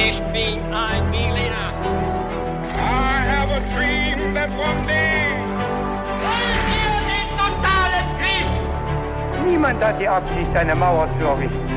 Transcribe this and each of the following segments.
Ich bin ein Berliner. I have a dream that one day. Wollen wir den totalen Krieg? Niemand hat die Absicht, eine Mauer zu errichten.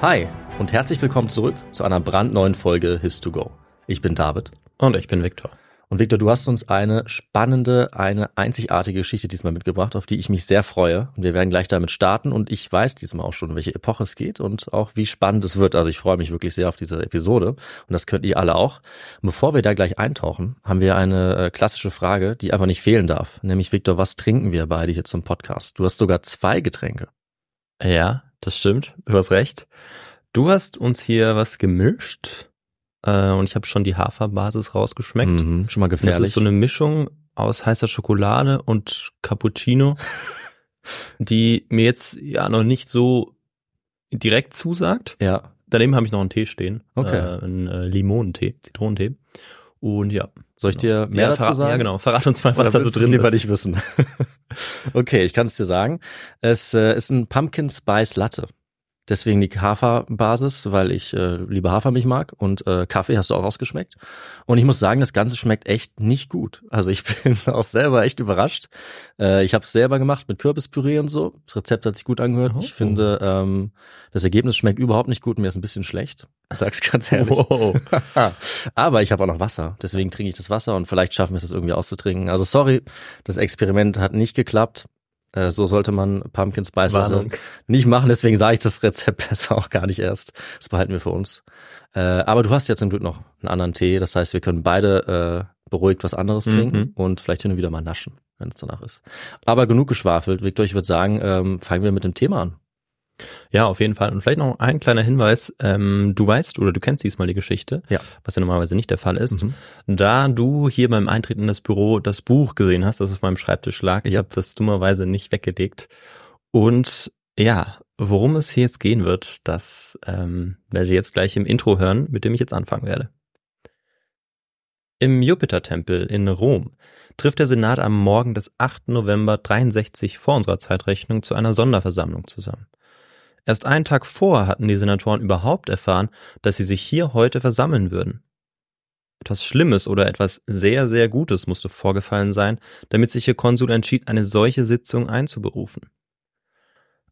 Hi und herzlich willkommen zurück zu einer brandneuen Folge His2Go. Ich bin David. Und ich bin Viktor. Und Victor, du hast uns eine spannende, eine einzigartige Geschichte diesmal mitgebracht, auf die ich mich sehr freue. Und wir werden gleich damit starten. Und ich weiß diesmal auch schon, um welche Epoche es geht und auch wie spannend es wird. Also ich freue mich wirklich sehr auf diese Episode. Und das könnt ihr alle auch. Bevor wir da gleich eintauchen, haben wir eine äh, klassische Frage, die einfach nicht fehlen darf. Nämlich, Victor, was trinken wir beide hier zum Podcast? Du hast sogar zwei Getränke. Ja, das stimmt. Du hast recht. Du hast uns hier was gemischt. Äh, und ich habe schon die Haferbasis rausgeschmeckt. Mhm, schon mal Und Das gefährlich. ist so eine Mischung aus heißer Schokolade und Cappuccino, die mir jetzt ja noch nicht so direkt zusagt. ja. Daneben habe ich noch einen Tee stehen. Okay. Äh, einen äh, Limonentee, Zitronentee. Und ja. Soll ich dir mehr ja, dazu verrat- sagen? Ja, genau. Verrat uns mal, was da so drin lieber ist. nicht wissen. okay, ich kann es dir sagen. Es äh, ist ein Pumpkin Spice Latte. Deswegen die Haferbasis, weil ich äh, lieber Hafermilch mag und äh, Kaffee hast du auch ausgeschmeckt. Und ich muss sagen, das Ganze schmeckt echt nicht gut. Also ich bin auch selber echt überrascht. Äh, ich habe es selber gemacht mit Kürbispüree und so. Das Rezept hat sich gut angehört. Oh. Ich finde, ähm, das Ergebnis schmeckt überhaupt nicht gut. Mir ist ein bisschen schlecht. Sag's ganz ehrlich. Wow. Aber ich habe auch noch Wasser, deswegen trinke ich das Wasser und vielleicht schaffen wir es das irgendwie auszutrinken. Also sorry, das Experiment hat nicht geklappt. Äh, So sollte man Pumpkin Spice Warnung. nicht machen, deswegen sage ich das Rezept besser auch gar nicht erst. Das behalten wir für uns. Äh, Aber du hast ja zum Glück noch einen anderen Tee, das heißt, wir können beide äh, beruhigt was anderes Mhm. trinken und vielleicht hin und wieder mal naschen, wenn es danach ist. Aber genug geschwafelt. Victor, ich würde sagen, ähm, fangen wir mit dem Thema an. Ja, auf jeden Fall. Und vielleicht noch ein kleiner Hinweis. Ähm, du weißt oder du kennst diesmal die Geschichte, Ja. was ja normalerweise nicht der Fall ist. Mhm. Da du hier beim Eintreten in das Büro das Buch gesehen hast, das auf meinem Schreibtisch lag, ich habe das dummerweise nicht weggelegt. Und ja, worum es hier jetzt gehen wird, das ähm, werdet ihr jetzt gleich im Intro hören, mit dem ich jetzt anfangen werde. Im Jupitertempel in Rom trifft der Senat am Morgen des 8. November 63 vor unserer Zeitrechnung zu einer Sonderversammlung zusammen. Erst einen Tag vor hatten die Senatoren überhaupt erfahren, dass sie sich hier heute versammeln würden. Etwas Schlimmes oder etwas sehr, sehr Gutes musste vorgefallen sein, damit sich ihr Konsul entschied, eine solche Sitzung einzuberufen.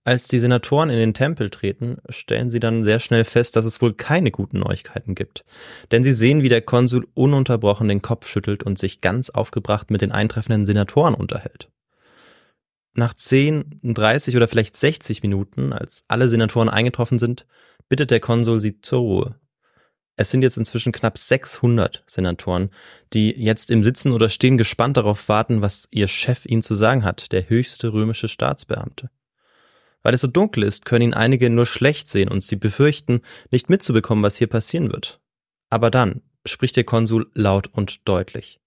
Als die Senatoren in den Tempel treten, stellen sie dann sehr schnell fest, dass es wohl keine guten Neuigkeiten gibt. Denn sie sehen, wie der Konsul ununterbrochen den Kopf schüttelt und sich ganz aufgebracht mit den eintreffenden Senatoren unterhält. Nach 10, 30 oder vielleicht 60 Minuten, als alle Senatoren eingetroffen sind, bittet der Konsul sie zur Ruhe. Es sind jetzt inzwischen knapp 600 Senatoren, die jetzt im Sitzen oder Stehen gespannt darauf warten, was ihr Chef ihnen zu sagen hat, der höchste römische Staatsbeamte. Weil es so dunkel ist, können ihn einige nur schlecht sehen und sie befürchten, nicht mitzubekommen, was hier passieren wird. Aber dann spricht der Konsul laut und deutlich.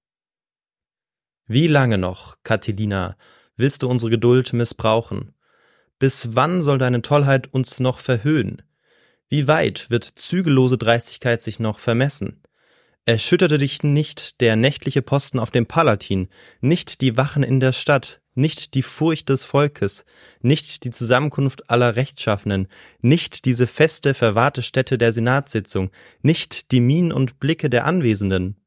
Wie lange noch, Catilina, willst du unsere Geduld missbrauchen? Bis wann soll deine Tollheit uns noch verhöhnen? Wie weit wird zügellose Dreistigkeit sich noch vermessen? Erschütterte dich nicht der nächtliche Posten auf dem Palatin, nicht die Wachen in der Stadt, nicht die Furcht des Volkes, nicht die Zusammenkunft aller Rechtschaffenen, nicht diese feste, verwahrte Stätte der Senatssitzung, nicht die Mienen und Blicke der Anwesenden.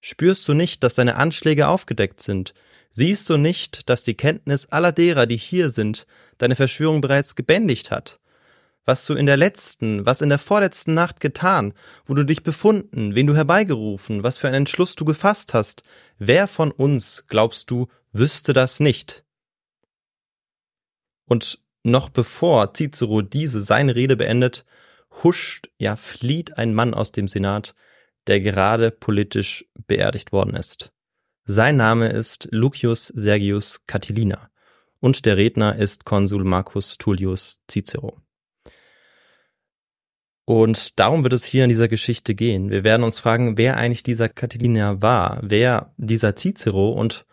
Spürst du nicht, dass deine Anschläge aufgedeckt sind? Siehst du nicht, dass die Kenntnis aller derer, die hier sind, deine Verschwörung bereits gebändigt hat? Was du in der letzten, was in der vorletzten Nacht getan, wo du dich befunden, wen du herbeigerufen, was für einen Entschluss du gefasst hast, wer von uns, glaubst du, wüsste das nicht? Und noch bevor Cicero diese seine Rede beendet, huscht, ja flieht ein Mann aus dem Senat, der gerade politisch beerdigt worden ist. Sein Name ist Lucius Sergius Catilina und der Redner ist Konsul Marcus Tullius Cicero. Und darum wird es hier in dieser Geschichte gehen. Wir werden uns fragen, wer eigentlich dieser Catilina war, wer dieser Cicero und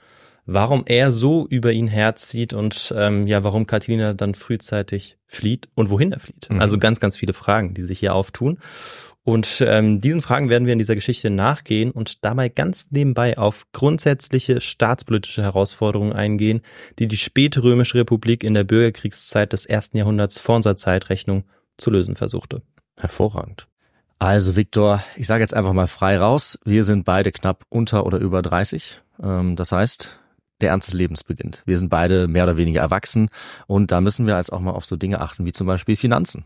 warum er so über ihn herzieht und ähm, ja, warum Katilina dann frühzeitig flieht und wohin er flieht. Mhm. Also ganz, ganz viele Fragen, die sich hier auftun. Und ähm, diesen Fragen werden wir in dieser Geschichte nachgehen und dabei ganz nebenbei auf grundsätzliche staatspolitische Herausforderungen eingehen, die die späte römische Republik in der Bürgerkriegszeit des ersten Jahrhunderts vor unserer Zeitrechnung zu lösen versuchte. Hervorragend. Also Viktor, ich sage jetzt einfach mal frei raus, wir sind beide knapp unter oder über 30. Ähm, das heißt, der Ernst des Lebens beginnt. Wir sind beide mehr oder weniger erwachsen und da müssen wir jetzt auch mal auf so Dinge achten wie zum Beispiel Finanzen.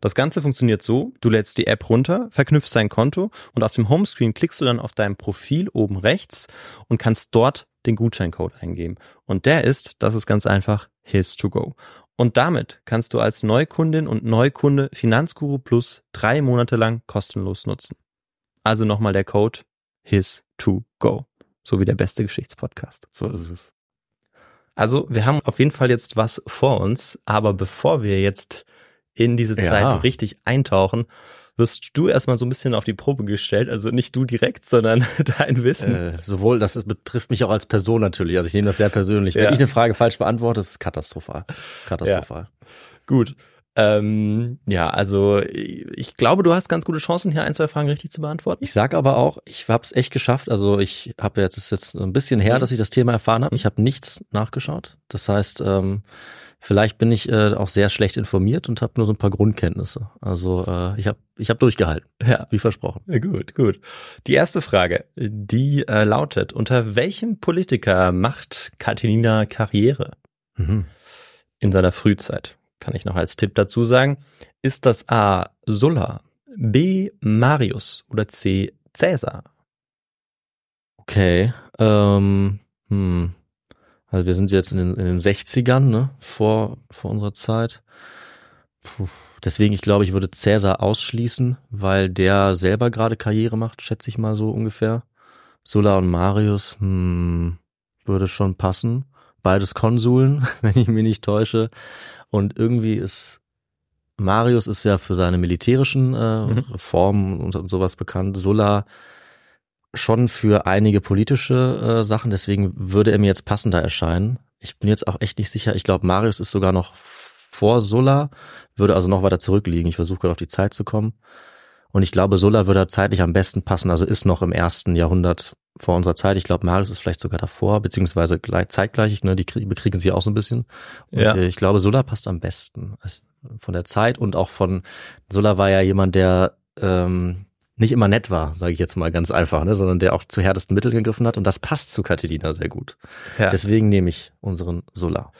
Das Ganze funktioniert so, du lädst die App runter, verknüpfst dein Konto und auf dem Homescreen klickst du dann auf dein Profil oben rechts und kannst dort den Gutscheincode eingeben. Und der ist, das ist ganz einfach, his to go. Und damit kannst du als Neukundin und Neukunde Finanzguru Plus drei Monate lang kostenlos nutzen. Also nochmal der Code his to go. So wie der beste Geschichtspodcast. So ist es. Also wir haben auf jeden Fall jetzt was vor uns, aber bevor wir jetzt in diese Ja. Zeit richtig eintauchen, wirst du erstmal so ein bisschen auf die Probe gestellt. Also nicht du direkt, sondern dein Wissen. Äh, sowohl, das betrifft mich auch als Person natürlich. Also ich nehme das sehr persönlich. Wenn Ja. ich eine Frage falsch beantworte, ist es katastrophal. Katastrophal. Gut. Ähm, ja, also ich glaube, du hast ganz gute Chancen, hier ein, zwei Fragen richtig zu beantworten. Ich sag aber auch, ich habe es echt geschafft. Also ich habe jetzt, es ist jetzt ein bisschen her, Mhm. dass ich das Thema erfahren habe. Ich habe nichts nachgeschaut. Das heißt, ähm, vielleicht bin ich äh, auch sehr schlecht informiert und habe nur so ein paar Grundkenntnisse. Also äh, ich habe ich hab durchgehalten, Ja. wie versprochen. Ja, Gut, gut. Die erste Frage, die äh, lautet, unter welchem Politiker macht Catilina Karriere Mhm. in seiner Frühzeit? Kann ich noch als Tipp dazu sagen. Ist das A. Sulla, B. Marius oder C. Cäsar? Okay. Ähm, hm. Also wir sind jetzt in den, in den 60ern, ne? Vor, vor unserer Zeit. Puh. Deswegen, ich glaube, ich würde Cäsar ausschließen, weil der selber gerade Karriere macht, schätze ich mal so ungefähr. Sulla und Marius, hm, würde schon passen. Beides Konsuln, wenn ich mich nicht täusche. Und irgendwie ist Marius ist ja für seine militärischen äh, Mhm. Reformen und, und sowas bekannt. Sulla schon für einige politische äh, Sachen, deswegen würde er mir jetzt passender erscheinen. Ich bin jetzt auch echt nicht sicher. Ich glaube, Marius ist sogar noch vor Sulla, würde also noch weiter zurückliegen. Ich versuche gerade auf die Zeit zu kommen. Und ich glaube, Sulla würde zeitlich am besten passen, also ist noch im ersten Jahrhundert vor unserer Zeit. Ich glaube, Marius ist vielleicht sogar davor, beziehungsweise gleich, zeitgleich, ne, die krie- bekriegen sie auch so ein bisschen. Und Ja. äh, ich glaube, Sulla passt am besten. Es- Von der Zeit und auch von, Sulla war ja jemand, der ähm, nicht immer nett war, sage ich jetzt mal ganz einfach, ne, sondern der auch zu härtesten Mitteln gegriffen hat und das passt zu Catilina sehr gut. Ja. Deswegen nehme ich unseren Solar.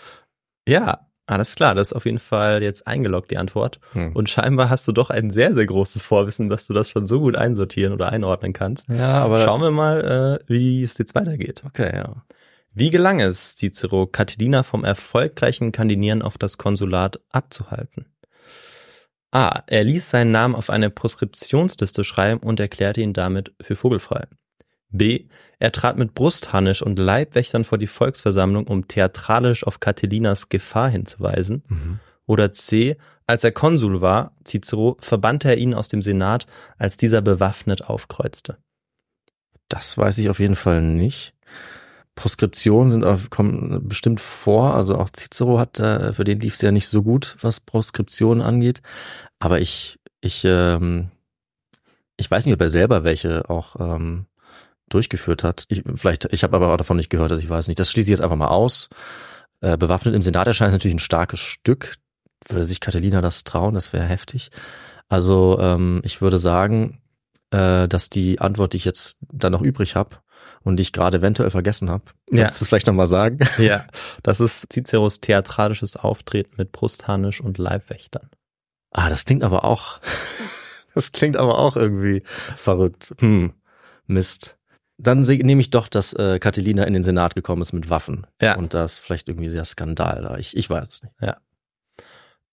Ja, alles klar, das ist auf jeden Fall jetzt eingeloggt, die Antwort. Hm. Und scheinbar hast du doch ein sehr, sehr großes Vorwissen, dass du das schon so gut einsortieren oder einordnen kannst. Ja, aber Schauen wir mal, äh, wie es jetzt weitergeht. okay, ja. Wie gelang es Cicero, Catilina vom erfolgreichen Kandidieren auf das Konsulat abzuhalten? A. Er ließ seinen Namen auf eine Proskriptionsliste schreiben und erklärte ihn damit für vogelfrei. B. Er trat mit Brustharnisch und Leibwächtern vor die Volksversammlung, um theatralisch auf Catilinas Gefahr hinzuweisen. Mhm. Oder C. Als er Konsul war, Cicero, verbannte er ihn aus dem Senat, als dieser bewaffnet aufkreuzte. Das weiß ich auf jeden Fall nicht. Proskriptionen sind auf, kommen bestimmt vor. Also auch Cicero hat, äh, für den lief es ja nicht so gut, was Proskriptionen angeht. Aber ich, ich, ähm, ich weiß nicht, ob er selber welche auch ähm, durchgeführt hat. Ich, vielleicht, ich habe aber auch davon nicht gehört, dass ich weiß nicht. Das schließe ich jetzt einfach mal aus. Äh, bewaffnet im Senat erscheint natürlich ein starkes Stück. Würde sich Catalina das trauen? Das wäre heftig. Also ähm, ich würde sagen, äh, dass die Antwort, die ich jetzt dann noch übrig habe und die ich gerade eventuell vergessen habe, Ja. kannst du es vielleicht nochmal sagen? Ja, das ist Ciceros theatralisches Auftreten mit Brustharnisch und Leibwächtern. Ah, das klingt aber auch, das klingt aber auch irgendwie verrückt. Hm, Mist. Dann nehme ich doch, dass äh, Catilina in den Senat gekommen ist mit Waffen. Ja. Und da ist vielleicht irgendwie der Skandal da. Ich, ich weiß es nicht.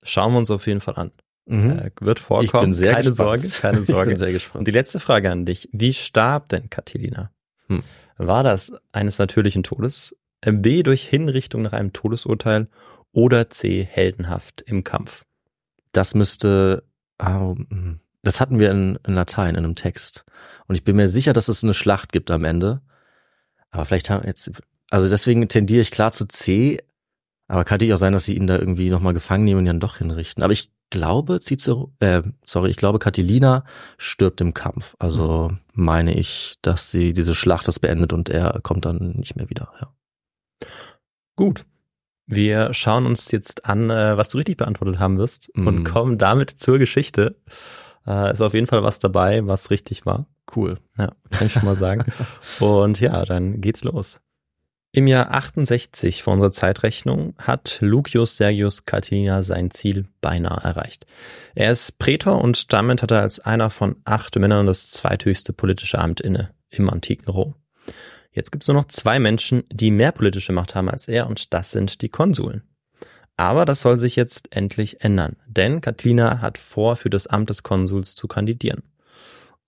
Schauen wir uns auf jeden Fall an. Mhm. Äh, wird vorkommen. ich bin sehr keine gespannt. Sorge, keine Ich bin Sorge. sehr Und gespannt. die letzte Frage an dich. Wie starb denn Catilina? Hm. War das eines natürlichen Todes, B durch Hinrichtung nach einem Todesurteil oder C heldenhaft im Kampf? Das müsste, ah, hm. das hatten wir in, in Latein, in einem Text. Und ich bin mir sicher, dass es eine Schlacht gibt am Ende. Aber vielleicht haben wir jetzt, also deswegen tendiere ich klar zu C. Aber kann natürlich auch sein, dass sie ihn da irgendwie nochmal gefangen nehmen und ihn dann doch hinrichten. Aber ich glaube, Cicero, äh, sorry, ich glaube, Catilina stirbt im Kampf. Also meine ich, dass sie diese Schlacht das beendet und er kommt dann nicht mehr wieder. Ja. Gut. Wir schauen uns jetzt an, äh, was du richtig beantwortet haben wirst und Mhm. kommen damit zur Geschichte. Äh, ist auf jeden Fall was dabei, was richtig war. Cool. Ja, kann ich schon mal sagen. Und ja, dann geht's los. Im Jahr 68 vor unserer Zeitrechnung hat Lucius Sergius Catilina sein Ziel beinahe erreicht. Er ist Prätor und damit hat er als einer von acht Männern das zweithöchste politische Amt inne im antiken Rom. Jetzt gibt's nur noch zwei Menschen, die mehr politische Macht haben als er und das sind die Konsuln. Aber das soll sich jetzt endlich ändern, denn Catilina hat vor, für das Amt des Konsuls zu kandidieren.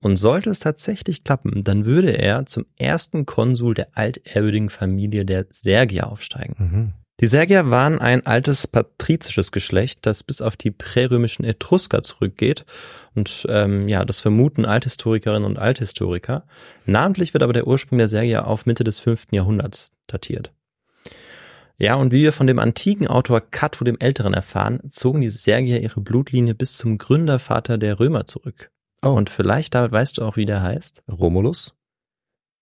Und sollte es tatsächlich klappen, dann würde er zum ersten Konsul der altehrwürdigen Familie der Sergier aufsteigen. Mhm. Die Sergier waren ein altes patrizisches Geschlecht, das bis auf die prärömischen Etrusker zurückgeht. Und ähm, ja, das vermuten Althistorikerinnen und Althistoriker. Namentlich wird aber der Ursprung der Sergier auf Mitte des fünften Jahrhunderts datiert. Ja, und wie wir von dem antiken Autor Cato dem Älteren erfahren, zogen die Sergier ihre Blutlinie bis zum Gründervater der Römer zurück. Oh. Und vielleicht damit weißt du auch, wie der heißt? Romulus?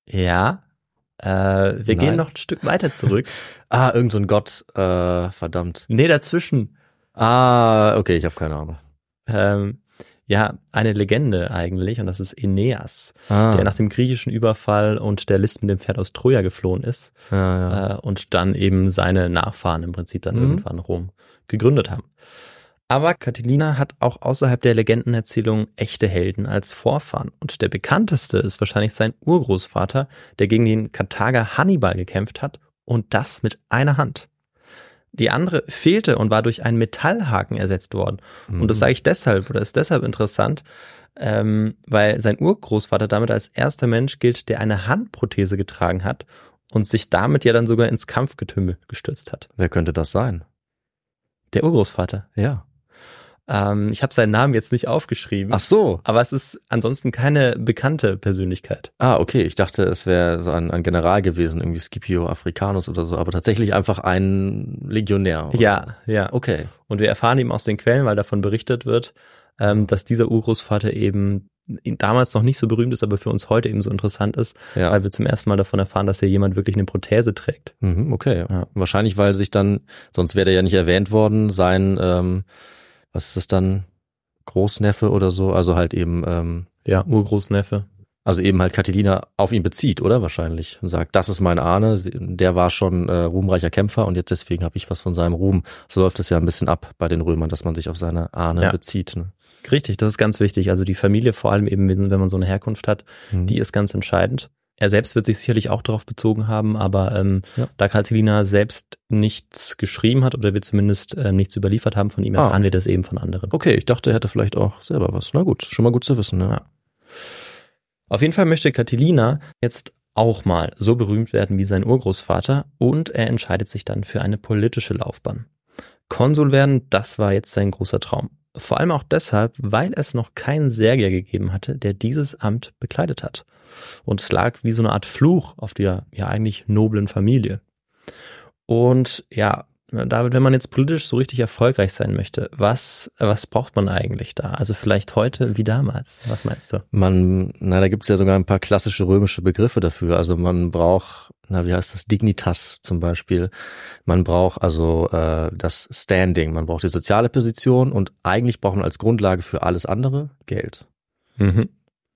Ja. Äh, wir Nein. gehen noch ein Stück weiter zurück. Ah, irgend so ein Gott, äh, verdammt. nee, dazwischen. Ah, okay, ich habe keine Ahnung. Ähm, ja, eine Legende eigentlich, und das ist Aeneas, Ah, der nach dem griechischen Überfall und der List mit dem Pferd aus Troja geflohen ist ja, ja. äh, und dann eben seine Nachfahren im Prinzip dann Mhm. irgendwann Rom gegründet haben. Aber Catilina hat auch außerhalb der Legendenerzählung echte Helden als Vorfahren. Und der bekannteste ist wahrscheinlich sein Urgroßvater, der gegen den Karthager Hannibal gekämpft hat und das mit einer Hand. Die andere fehlte und war durch einen Metallhaken ersetzt worden. Und das Mhm. sage ich deshalb oder ist deshalb interessant, ähm, weil sein Urgroßvater damit als erster Mensch gilt, der eine Handprothese getragen hat und sich damit ja dann sogar ins Kampfgetümmel gestürzt hat. Wer könnte das sein? Der Urgroßvater. Ja. Ähm, ich habe seinen Namen jetzt nicht aufgeschrieben, Ach so. aber es ist ansonsten keine bekannte Persönlichkeit. Ah, okay. Ich dachte, es wäre so ein, ein General gewesen, irgendwie Scipio Africanus oder so, aber tatsächlich einfach ein Legionär. oder? Ja, ja. Okay. Und wir erfahren eben aus den Quellen, weil davon berichtet wird, ähm, dass dieser Urgroßvater eben damals noch nicht so berühmt ist, aber für uns heute eben so interessant ist, Ja. weil wir zum ersten Mal davon erfahren, dass hier jemand wirklich eine Prothese trägt. Mhm, okay. Ja. Wahrscheinlich, weil sich dann, sonst wäre der ja nicht erwähnt worden, sein, ähm, was ist das dann, Großneffe oder so, also halt eben ähm, Ja, Urgroßneffe. Also eben halt Catilina auf ihn bezieht, oder wahrscheinlich? Und sagt, das ist mein Ahne, der war schon äh, ruhmreicher Kämpfer und jetzt deswegen habe ich was von seinem Ruhm. So läuft es ja ein bisschen ab bei den Römern, dass man sich auf seine Ahne Ja. bezieht. Ne? Richtig, das ist ganz wichtig. Also die Familie, vor allem eben, wenn man so eine Herkunft hat, Mhm. die ist ganz entscheidend. Er selbst wird sich sicherlich auch darauf bezogen haben, aber ähm, Ja. da Catilina selbst nichts geschrieben hat oder wir zumindest äh, nichts überliefert haben von ihm, Ah. erfahren wir das eben von anderen. Okay, ich dachte, er hätte vielleicht auch selber was. Na gut, schon mal gut zu wissen. Ne? Ja. Auf jeden Fall möchte Catilina jetzt auch mal so berühmt werden wie sein Urgroßvater und er entscheidet sich dann für eine politische Laufbahn. Konsul werden, das war jetzt sein großer Traum. Vor allem auch deshalb, weil es noch keinen Sergier gegeben hatte, der dieses Amt bekleidet hat. Und es lag wie so eine Art Fluch auf der ja eigentlich noblen Familie. Und ja, David, wenn man jetzt politisch so richtig erfolgreich sein möchte, was, was braucht man eigentlich da? Also vielleicht heute wie damals. Was meinst du? Man, na, da gibt's ja sogar ein paar klassische römische Begriffe dafür. Also man braucht, na, wie heißt das, Dignitas zum Beispiel. Man braucht also äh, das Standing, man braucht die soziale Position und eigentlich braucht man als Grundlage für alles andere Geld. Mhm.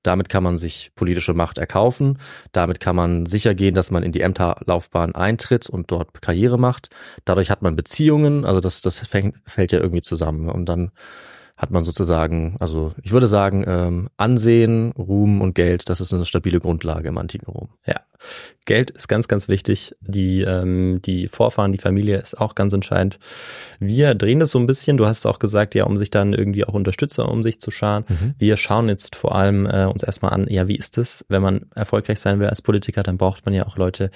Damit kann man sich politische Macht erkaufen. Damit kann man sicher gehen, dass man in die Ämterlaufbahn eintritt und dort Karriere macht. Dadurch hat man Beziehungen. Also das, das fängt, fällt ja irgendwie zusammen. Und dann hat man sozusagen, also ich würde sagen, ähm, Ansehen, Ruhm und Geld, das ist eine stabile Grundlage im antiken Rom. Ja, Geld ist ganz, ganz wichtig. Die, ähm, die Vorfahren, die Familie ist auch ganz entscheidend. Wir drehen das so ein bisschen. Du hast auch gesagt, ja, um sich dann irgendwie auch Unterstützer um sich zu scharen. Mhm. Wir schauen jetzt vor allem äh, uns erstmal an, ja, wie ist es, wenn man erfolgreich sein will als Politiker, dann braucht man ja auch Leute,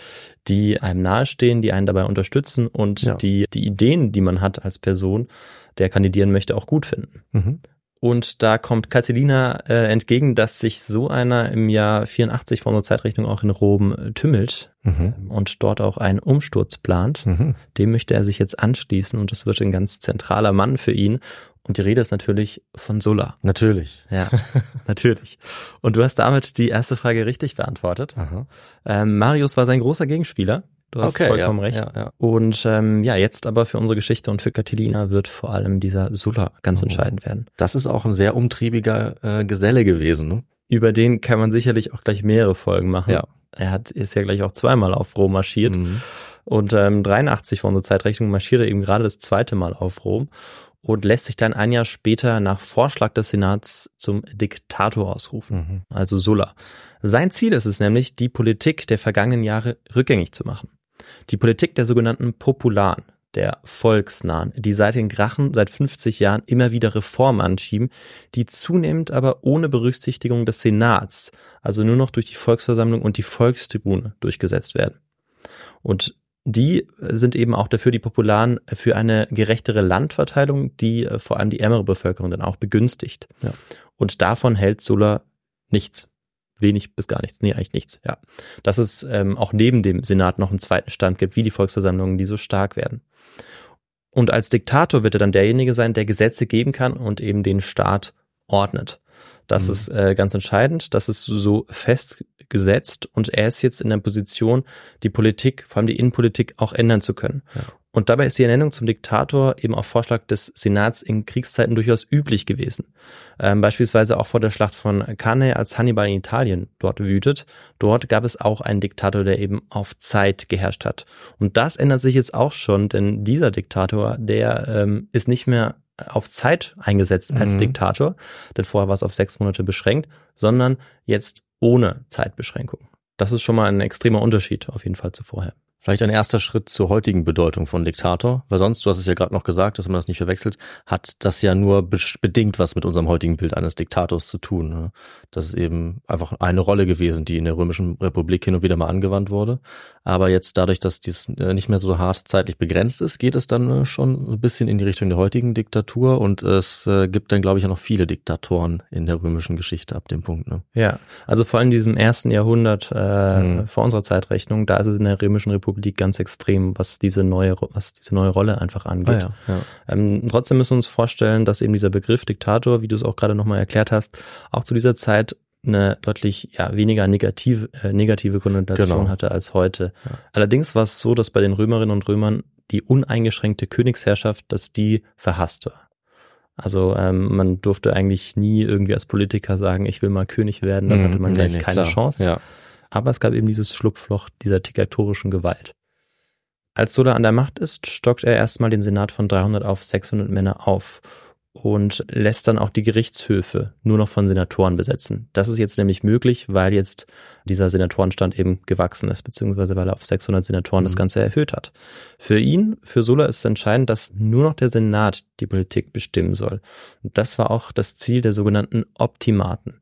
die einem nahestehen, die einen dabei unterstützen und Ja. die, die Ideen, die man hat als Person, der kandidieren möchte, auch gut finden. Mhm. Und da kommt Catilina äh, entgegen, dass sich so einer im Jahr 84 vor unserer Zeitrechnung auch in Rom äh, tümmelt Mhm. und dort auch einen Umsturz plant. Mhm. Dem möchte er sich jetzt anschließen und das wird ein ganz zentraler Mann für ihn. Und die Rede ist natürlich von Sulla. Natürlich. Ja, natürlich. Und du hast damit die erste Frage richtig beantwortet. Ähm, Marius war sein großer Gegenspieler. Du hast vollkommen ja, recht. Ja, ja. Und ähm, ja, jetzt aber für unsere Geschichte und für Catilina wird vor allem dieser Sulla ganz Oh. entscheidend werden. Das ist auch ein sehr umtriebiger äh, Geselle gewesen. Ne? Über den kann man sicherlich auch gleich mehrere Folgen machen. Ja. Er hat, ist ja gleich auch zweimal auf Rom marschiert. Mhm. Und ähm, 83 von unserer Zeitrechnung marschiert er eben gerade das zweite Mal auf Rom und lässt sich dann ein Jahr später nach Vorschlag des Senats zum Diktator ausrufen, Mhm. also Sulla. Sein Ziel ist es nämlich, die Politik der vergangenen Jahre rückgängig zu machen. Die Politik der sogenannten Popularen, der Volksnahen, die seit den Grachen seit 50 Jahren immer wieder Reformen anschieben, die zunehmend aber ohne Berücksichtigung des Senats, also nur noch durch die Volksversammlung und die Volkstribune durchgesetzt werden. Und die sind eben auch dafür, die Popularen, für eine gerechtere Landverteilung, die äh, vor allem die ärmere Bevölkerung dann auch begünstigt. Ja. Und davon hält Sulla nichts. Wenig bis gar nichts. Nee, eigentlich nichts, ja. Dass es ähm, auch neben dem Senat noch einen zweiten Stand gibt, wie die Volksversammlungen, die so stark werden. Und als Diktator wird er dann derjenige sein, der Gesetze geben kann und eben den Staat ordnet. Das Mhm. ist äh, ganz entscheidend. Das ist so festgesetzt und er ist jetzt in der Position, die Politik, vor allem die Innenpolitik, auch ändern zu können. Ja. Und dabei ist die Ernennung zum Diktator eben auf Vorschlag des Senats in Kriegszeiten durchaus üblich gewesen. Ähm, beispielsweise auch vor der Schlacht von Cannae, als Hannibal in Italien dort wütet. Dort gab es auch einen Diktator, der eben auf Zeit geherrscht hat. Und das ändert sich jetzt auch schon, denn dieser Diktator, der ähm, ist nicht mehr auf Zeit eingesetzt als Mhm. Diktator, denn vorher war es auf sechs Monate beschränkt, sondern jetzt ohne Zeitbeschränkung. Das ist schon mal ein extremer Unterschied auf jeden Fall zu vorher. Vielleicht ein erster Schritt zur heutigen Bedeutung von Diktator, weil sonst, du hast es ja gerade noch gesagt, dass man das nicht verwechselt, hat das ja nur bedingt was mit unserem heutigen Bild eines Diktators zu tun. Ne? Das ist eben einfach eine Rolle gewesen, die in der Römischen Republik hin und wieder mal angewandt wurde. Aber jetzt dadurch, dass dies äh, nicht mehr so hart zeitlich begrenzt ist, geht es dann äh, schon ein bisschen in die Richtung der heutigen Diktatur und es äh, gibt dann, glaube ich, ja noch viele Diktatoren in der römischen Geschichte ab dem Punkt. Ne? Ja, also vor allem in diesem ersten Jahrhundert äh, Mhm. vor unserer Zeitrechnung, da ist es in der Römischen Republik ganz extrem, was diese neue, was diese neue Rolle einfach angeht. Ah ja. Ähm, trotzdem müssen wir uns vorstellen, dass eben dieser Begriff Diktator, wie du es auch gerade nochmal erklärt hast, auch zu dieser Zeit eine deutlich ja, weniger negative, äh, negative Konnotation Genau. hatte als heute. Ja. Allerdings war es so, dass bei den Römerinnen und Römern die uneingeschränkte Königsherrschaft, dass die verhasst war. Also ähm, man durfte eigentlich nie irgendwie als Politiker sagen, ich will mal König werden, dann Mhm, hatte man nee, gleich nee, keine klar. Chance. Ja. Aber es gab eben dieses Schlupfloch dieser diktatorischen Gewalt. Als Sulla an der Macht ist, stockt er erstmal den Senat von 300 auf 600 Männer auf und lässt dann auch die Gerichtshöfe nur noch von Senatoren besetzen. Das ist jetzt nämlich möglich, weil jetzt dieser Senatorenstand eben gewachsen ist, beziehungsweise weil er auf 600 Senatoren das Mhm. Ganze erhöht hat. Für ihn, für Sulla ist es entscheidend, dass nur noch der Senat die Politik bestimmen soll. Und das war auch das Ziel der sogenannten Optimaten.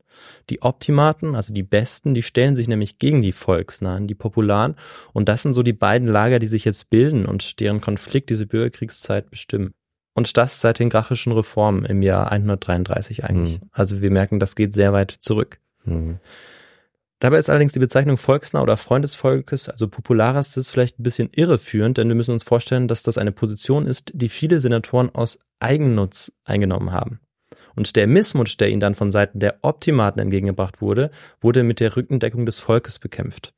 Die Optimaten, also die Besten, die stellen sich nämlich gegen die Volksnahen, die Popularen. Und das sind so die beiden Lager, die sich jetzt bilden und deren Konflikt diese Bürgerkriegszeit bestimmen. Und das seit den grachischen Reformen im Jahr 133 eigentlich. Mhm. Also wir merken, das geht sehr weit zurück. Mhm. Dabei ist allerdings die Bezeichnung Volksnah oder Freund des Volkes, also Populares, das vielleicht ein bisschen irreführend, denn wir müssen uns vorstellen, dass das eine Position ist, die viele Senatoren aus Eigennutz eingenommen haben. Und der Missmut, der ihnen dann von Seiten der Optimaten entgegengebracht wurde, wurde mit der Rückendeckung des Volkes bekämpft.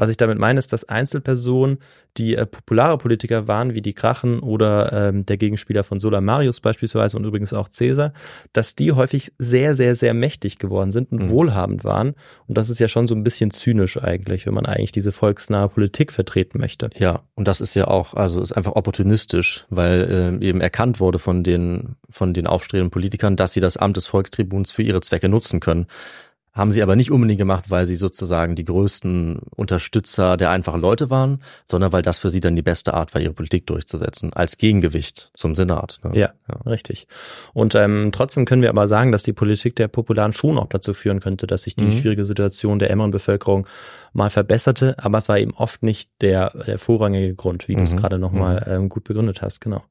Was ich damit meine, ist, dass Einzelpersonen, die äh, populare Politiker waren, wie die Grachen oder ähm, der Gegenspieler von Sulla Marius beispielsweise und übrigens auch Caesar, dass die häufig sehr, sehr, sehr mächtig geworden sind und Mhm. wohlhabend waren. Und das ist ja schon so ein bisschen zynisch eigentlich, wenn man eigentlich diese volksnahe Politik vertreten möchte. Ja, und das ist ja auch, also ist einfach opportunistisch, weil ähm, eben erkannt wurde von den, von den aufstrebenden Politikern, dass sie das Amt des Volkstribuns für ihre Zwecke nutzen können. Haben sie aber nicht unbedingt gemacht, weil sie sozusagen die größten Unterstützer der einfachen Leute waren, sondern weil das für sie dann die beste Art war, ihre Politik durchzusetzen, als Gegengewicht zum Senat. Ne? Ja, richtig. Und ähm, trotzdem können wir aber sagen, dass die Politik der Popularen schon auch dazu führen könnte, dass sich die Mhm. schwierige Situation der ärmeren Bevölkerung mal verbesserte, aber es war eben oft nicht der, der vorrangige Grund, wie du es Mhm. gerade nochmal ähm, gut begründet hast, genau.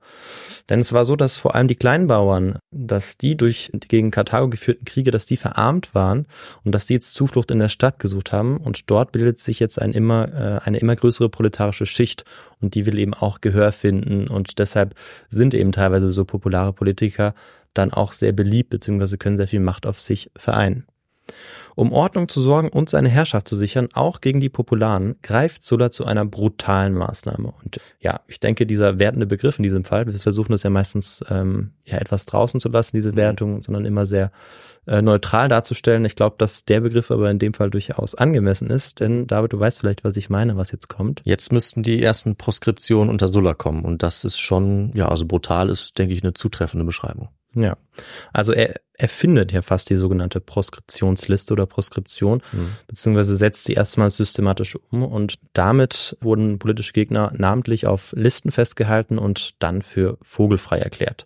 Denn es war so, dass vor allem die Kleinbauern, dass die durch die gegen Karthago geführten Kriege, dass die verarmt waren und dass die jetzt Zuflucht in der Stadt gesucht haben und dort bildet sich jetzt ein immer, äh, eine immer größere proletarische Schicht und die will eben auch Gehör finden und deshalb sind eben teilweise so populare Politiker dann auch sehr beliebt beziehungsweise können sehr viel Macht auf sich vereinen. Um Ordnung zu sorgen und seine Herrschaft zu sichern, auch gegen die Popularen, greift Sulla zu einer brutalen Maßnahme. Und ja, ich denke, dieser wertende Begriff in diesem Fall, wir versuchen das ja meistens ähm, ja etwas draußen zu lassen, diese Wertung, sondern immer sehr äh, neutral darzustellen. Ich glaube, dass der Begriff aber in dem Fall durchaus angemessen ist, denn David, du weißt vielleicht, was ich meine, was jetzt kommt. Jetzt müssten die ersten Proskriptionen unter Sulla kommen und das ist schon, ja, also brutal ist, denke ich, eine zutreffende Beschreibung. Ja, also er, er findet ja fast die sogenannte Proskriptionsliste oder Proskription, Mhm. beziehungsweise setzt sie erstmals systematisch um und damit wurden politische Gegner namentlich auf Listen festgehalten und dann für vogelfrei erklärt.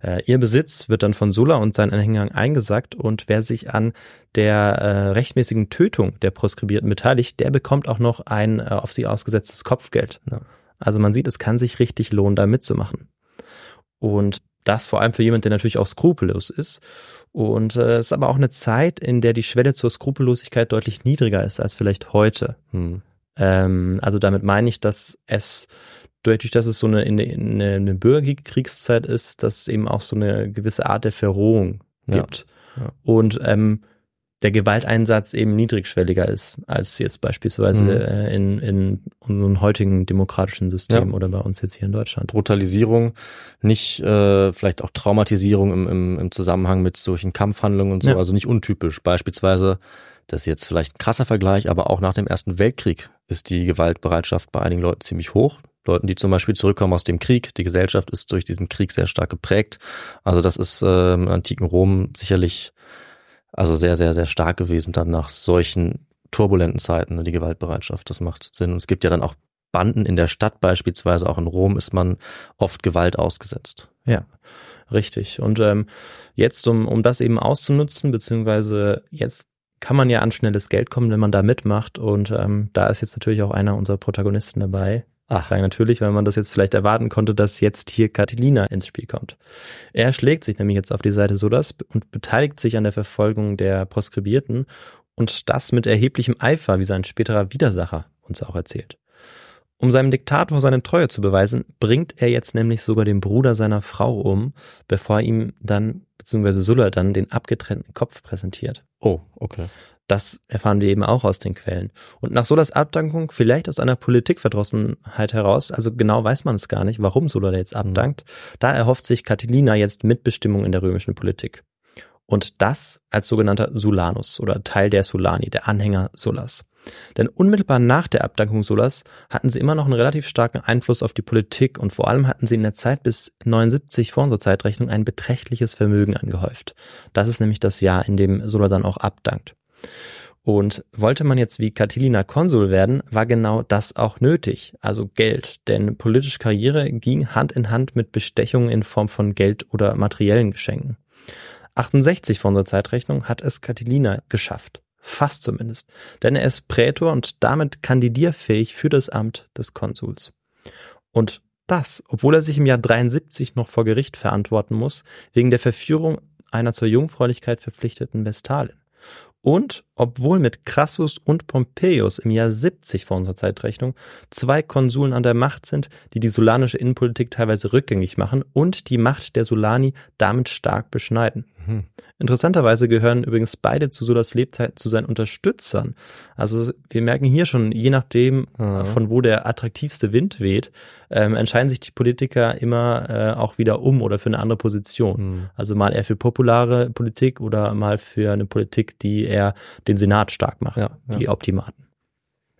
Äh, ihr Besitz wird dann von Sulla und seinen Anhängern eingesackt und wer sich an der äh, rechtmäßigen Tötung der Proskribierten beteiligt, der bekommt auch noch ein äh, auf sie ausgesetztes Kopfgeld. Ja. Also man sieht, es kann sich richtig lohnen, da mitzumachen. Und das vor allem für jemand, der natürlich auch skrupellos ist. Und äh, es ist aber auch eine Zeit, in der die Schwelle zur Skrupellosigkeit deutlich niedriger ist als vielleicht heute. Hm. Ähm, also damit meine ich, dass es dadurch, dass es so eine, eine, eine, Bürgerkriegszeit ist, dass es eben auch so eine gewisse Art der Verrohung Ja. gibt. Ja. Und ähm, der Gewalteinsatz eben niedrigschwelliger ist als jetzt beispielsweise Mhm. äh, in, in unserem heutigen demokratischen System Ja. oder bei uns jetzt hier in Deutschland. Brutalisierung, nicht äh, vielleicht auch Traumatisierung im, im, im Zusammenhang mit solchen Kampfhandlungen und so, Ja. also nicht untypisch. Beispielsweise, das ist jetzt vielleicht ein krasser Vergleich, aber auch nach dem Ersten Weltkrieg ist die Gewaltbereitschaft bei einigen Leuten ziemlich hoch. Leuten, die zum Beispiel zurückkommen aus dem Krieg. Die Gesellschaft ist durch diesen Krieg sehr stark geprägt. Also das ist äh, im antiken Rom sicherlich also sehr, sehr, sehr stark gewesen dann nach solchen turbulenten Zeiten, ne, die Gewaltbereitschaft. Das macht Sinn. Und es gibt ja dann auch Banden in der Stadt beispielsweise, auch in Rom ist man oft Gewalt ausgesetzt. Ja, richtig. Und ähm, jetzt, um, um das eben auszunutzen, beziehungsweise jetzt kann man ja an schnelles Geld kommen, wenn man da mitmacht. Und ähm, da ist jetzt natürlich auch einer unserer Protagonisten dabei. Ich Ach. sage natürlich, weil man das jetzt vielleicht erwarten konnte, dass jetzt hier Catilina ins Spiel kommt. Er schlägt sich nämlich jetzt auf die Seite Sodas und beteiligt sich an der Verfolgung der Proskribierten und das mit erheblichem Eifer, wie sein späterer Widersacher uns auch erzählt. Um seinem Diktator seine Treue zu beweisen, bringt er jetzt nämlich sogar den Bruder seiner Frau um, bevor er ihm dann, beziehungsweise Sulla dann, den abgetrennten Kopf präsentiert. Oh, okay. Das erfahren wir eben auch aus den Quellen. Und nach Sulas Abdankung, vielleicht aus einer Politikverdrossenheit heraus, also genau weiß man es gar nicht, warum Sulla jetzt abdankt, da erhofft sich Catilina jetzt Mitbestimmung in der römischen Politik. Und das als sogenannter Sulanus oder Teil der Sulani, der Anhänger Sullas. Denn unmittelbar nach der Abdankung Sullas hatten sie immer noch einen relativ starken Einfluss auf die Politik und vor allem hatten sie in der Zeit bis 79 vor unserer Zeitrechnung ein beträchtliches Vermögen angehäuft. Das ist nämlich das Jahr, in dem Sulla dann auch abdankt. Und wollte man jetzt wie Catilina Konsul werden, war genau das auch nötig, also Geld, denn politische Karriere ging Hand in Hand mit Bestechungen in Form von Geld oder materiellen Geschenken. 68 von unserer Zeitrechnung hat es Catilina geschafft, fast zumindest, denn er ist Prätor und damit kandidierfähig für das Amt des Konsuls. Und das, obwohl er sich im Jahr 73 noch vor Gericht verantworten muss, wegen der Verführung einer zur Jungfräulichkeit verpflichteten Vestalin. Und obwohl mit Crassus und Pompeius im Jahr 70 vor unserer Zeitrechnung zwei Konsuln an der Macht sind, die die sulanische Innenpolitik teilweise rückgängig machen und die Macht der Sulani damit stark beschneiden. Mhm. Interessanterweise gehören übrigens beide zu Sulas Lebzeit zu seinen Unterstützern. Also wir merken hier schon, je nachdem, mhm. von wo der attraktivste Wind weht, ähm, entscheiden sich die Politiker immer äh, auch wieder um oder für eine andere Position. Mhm. Also mal eher für populare Politik oder mal für eine Politik, die eher den Senat stark macht, ja, die ja. Optimaten.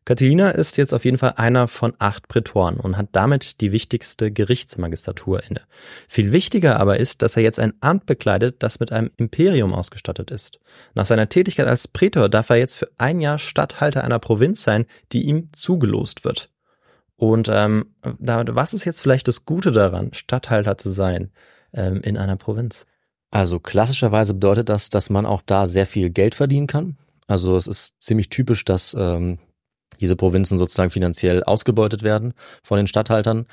Catilina ist jetzt auf jeden Fall einer von acht Prätoren und hat damit die wichtigste Gerichtsmagistratur inne. Viel wichtiger aber ist, dass er jetzt ein Amt bekleidet, das mit einem Imperium ausgestattet ist. Nach seiner Tätigkeit als Prätor darf er jetzt für ein Jahr Statthalter einer Provinz sein, die ihm zugelost wird. Und ähm, was ist jetzt vielleicht das Gute daran, Statthalter zu sein ähm, in einer Provinz? Also klassischerweise bedeutet das, dass man auch da sehr viel Geld verdienen kann. Also es ist ziemlich typisch, dass ähm, diese Provinzen sozusagen finanziell ausgebeutet werden von den Statthaltern.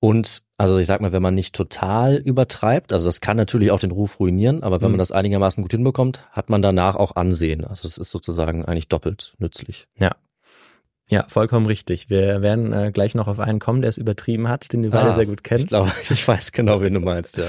Und also ich sag mal, wenn man nicht total übertreibt, also das kann natürlich auch den Ruf ruinieren, aber wenn mhm. man das einigermaßen gut hinbekommt, hat man danach auch Ansehen. Also es ist sozusagen eigentlich doppelt nützlich. Ja. Ja, vollkommen richtig. Wir werden äh, gleich noch auf einen kommen, der es übertrieben hat, den wir beide ah, sehr gut kennen. Ich glaube, ich weiß genau, wen du meinst, ja.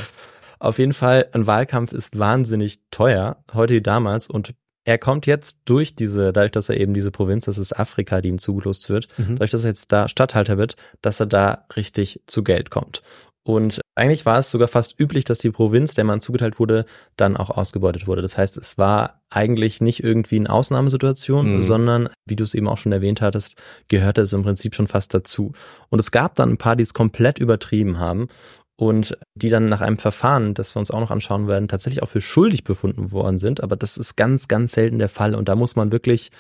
Auf jeden Fall, ein Wahlkampf ist wahnsinnig teuer, heute wie damals, und er kommt jetzt durch diese, dadurch, dass er eben diese Provinz, das ist Afrika, die ihm zugelost wird, mhm. dadurch, dass er jetzt da Stadthalter wird, dass er da richtig zu Geld kommt. Und eigentlich war es sogar fast üblich, dass die Provinz, der man zugeteilt wurde, dann auch ausgebeutet wurde. Das heißt, es war eigentlich nicht irgendwie eine Ausnahmesituation, mhm. sondern, wie du es eben auch schon erwähnt hattest, gehörte es im Prinzip schon fast dazu. Und es gab dann ein paar, die es komplett übertrieben haben und die dann nach einem Verfahren, das wir uns auch noch anschauen werden, tatsächlich auch für schuldig befunden worden sind. Aber das ist ganz, ganz selten der Fall und da muss man wirklich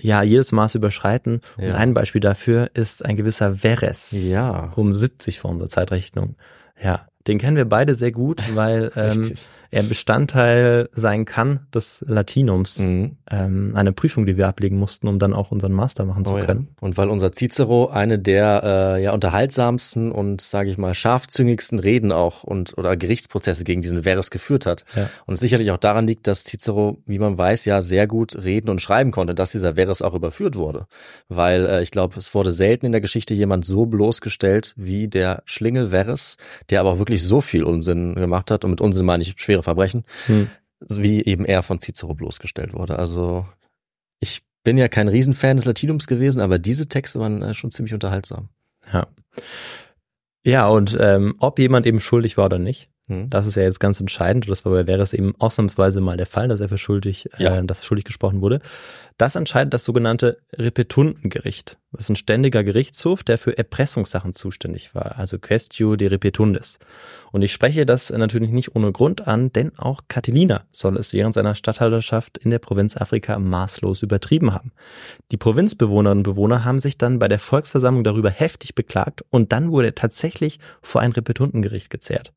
ja jedes Maß überschreiten. Ja. Und ein Beispiel dafür ist ein gewisser Veres ja. um 70 vor unserer Zeitrechnung. Ja, den kennen wir beide sehr gut, weil ähm, er Bestandteil sein kann des Latinums. Mhm. Ähm, eine Prüfung, die wir ablegen mussten, um dann auch unseren Master machen zu oh, können. Ja. Und weil unser Cicero eine der äh, ja unterhaltsamsten und sage ich mal scharfzüngigsten Reden auch und oder Gerichtsprozesse gegen diesen Verres geführt hat. Ja. Und es sicherlich auch daran liegt, dass Cicero, wie man weiß, ja sehr gut reden und schreiben konnte, dass dieser Verres auch überführt wurde. Weil äh, ich glaube, es wurde selten in der Geschichte jemand so bloßgestellt wie der Schlingel Verres, der aber wirklich so viel Unsinn gemacht hat. Und mit Unsinn meine ich schwere Verbrechen, hm. wie eben er von Cicero bloßgestellt wurde. Also ich bin ja kein Riesenfan des Latinums gewesen, aber diese Texte waren äh, schon ziemlich unterhaltsam. Ja. Ja, und ähm, ob jemand eben schuldig war oder nicht, hm. das ist ja jetzt ganz entscheidend. Das war bei wäre es eben ausnahmsweise mal der Fall, dass er für schuldig, ja. äh, dass schuldig gesprochen wurde. Das entscheidet das sogenannte Repetundengericht. Das ist ein ständiger Gerichtshof, der für Erpressungssachen zuständig war, also Questio de Repetundis. Und ich spreche das natürlich nicht ohne Grund an, denn auch Catilina soll es während seiner Statthalterschaft in der Provinz Afrika maßlos übertrieben haben. Die Provinzbewohnerinnen und Bewohner haben sich dann bei der Volksversammlung darüber heftig beklagt und dann wurde er tatsächlich vor ein Repetundengericht gezerrt.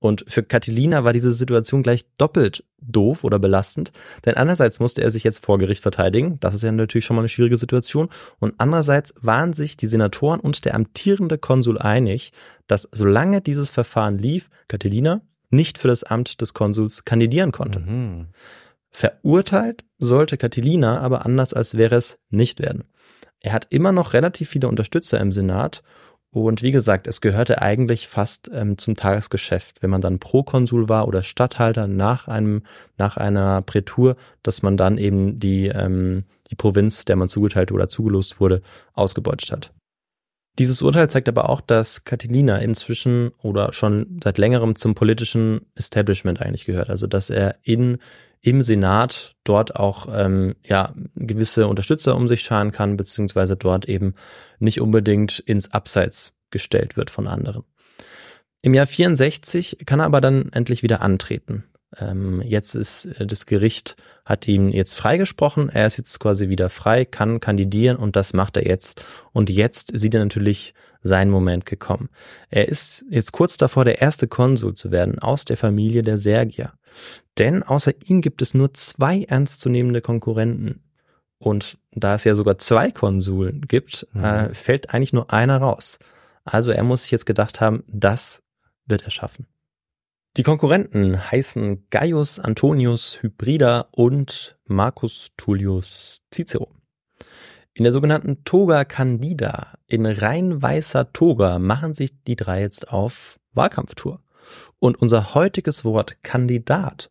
Und für Catilina war diese Situation gleich doppelt doof oder belastend, denn einerseits musste er sich jetzt vor Gericht verteidigen, das ist ja natürlich schon mal eine schwierige Situation, und andererseits waren sich die Senatoren und der amtierende Konsul einig, dass solange dieses Verfahren lief, Catilina nicht für das Amt des Konsuls kandidieren konnte. Mhm. Verurteilt sollte Catilina aber anders als wäre es nicht werden. Er hat immer noch relativ viele Unterstützer im Senat Und wie gesagt, es gehörte eigentlich fast ähm, zum Tagesgeschäft, wenn man dann Prokonsul war oder Statthalter nach einem, nach einer Prätur, dass man dann eben die, ähm, die Provinz, der man zugeteilt oder zugelost wurde, ausgebeutet hat. Dieses Urteil zeigt aber auch, dass Catilina inzwischen oder schon seit längerem zum politischen Establishment eigentlich gehört. Also dass er in im Senat dort auch ähm, ja gewisse Unterstützer um sich scharen kann, beziehungsweise dort eben nicht unbedingt ins Abseits gestellt wird von anderen. Im Jahr 64 kann er aber dann endlich wieder antreten. Ähm, jetzt ist äh, das Gericht hat ihn jetzt freigesprochen. Er ist jetzt quasi wieder frei, kann kandidieren und das macht er jetzt. Und jetzt sieht er natürlich sein Moment gekommen. Er ist jetzt kurz davor, der erste Konsul zu werden aus der Familie der Sergier. Denn außer ihm gibt es nur zwei ernstzunehmende Konkurrenten. Und da es ja sogar zwei Konsuln gibt, mhm. äh, fällt eigentlich nur einer raus. Also er muss sich jetzt gedacht haben, das wird er schaffen. Die Konkurrenten heißen Gaius Antonius Hybrida und Marcus Tullius Cicero. In der sogenannten Toga Candida, in rein weißer Toga, machen sich die drei jetzt auf Wahlkampftour. Und unser heutiges Wort Kandidat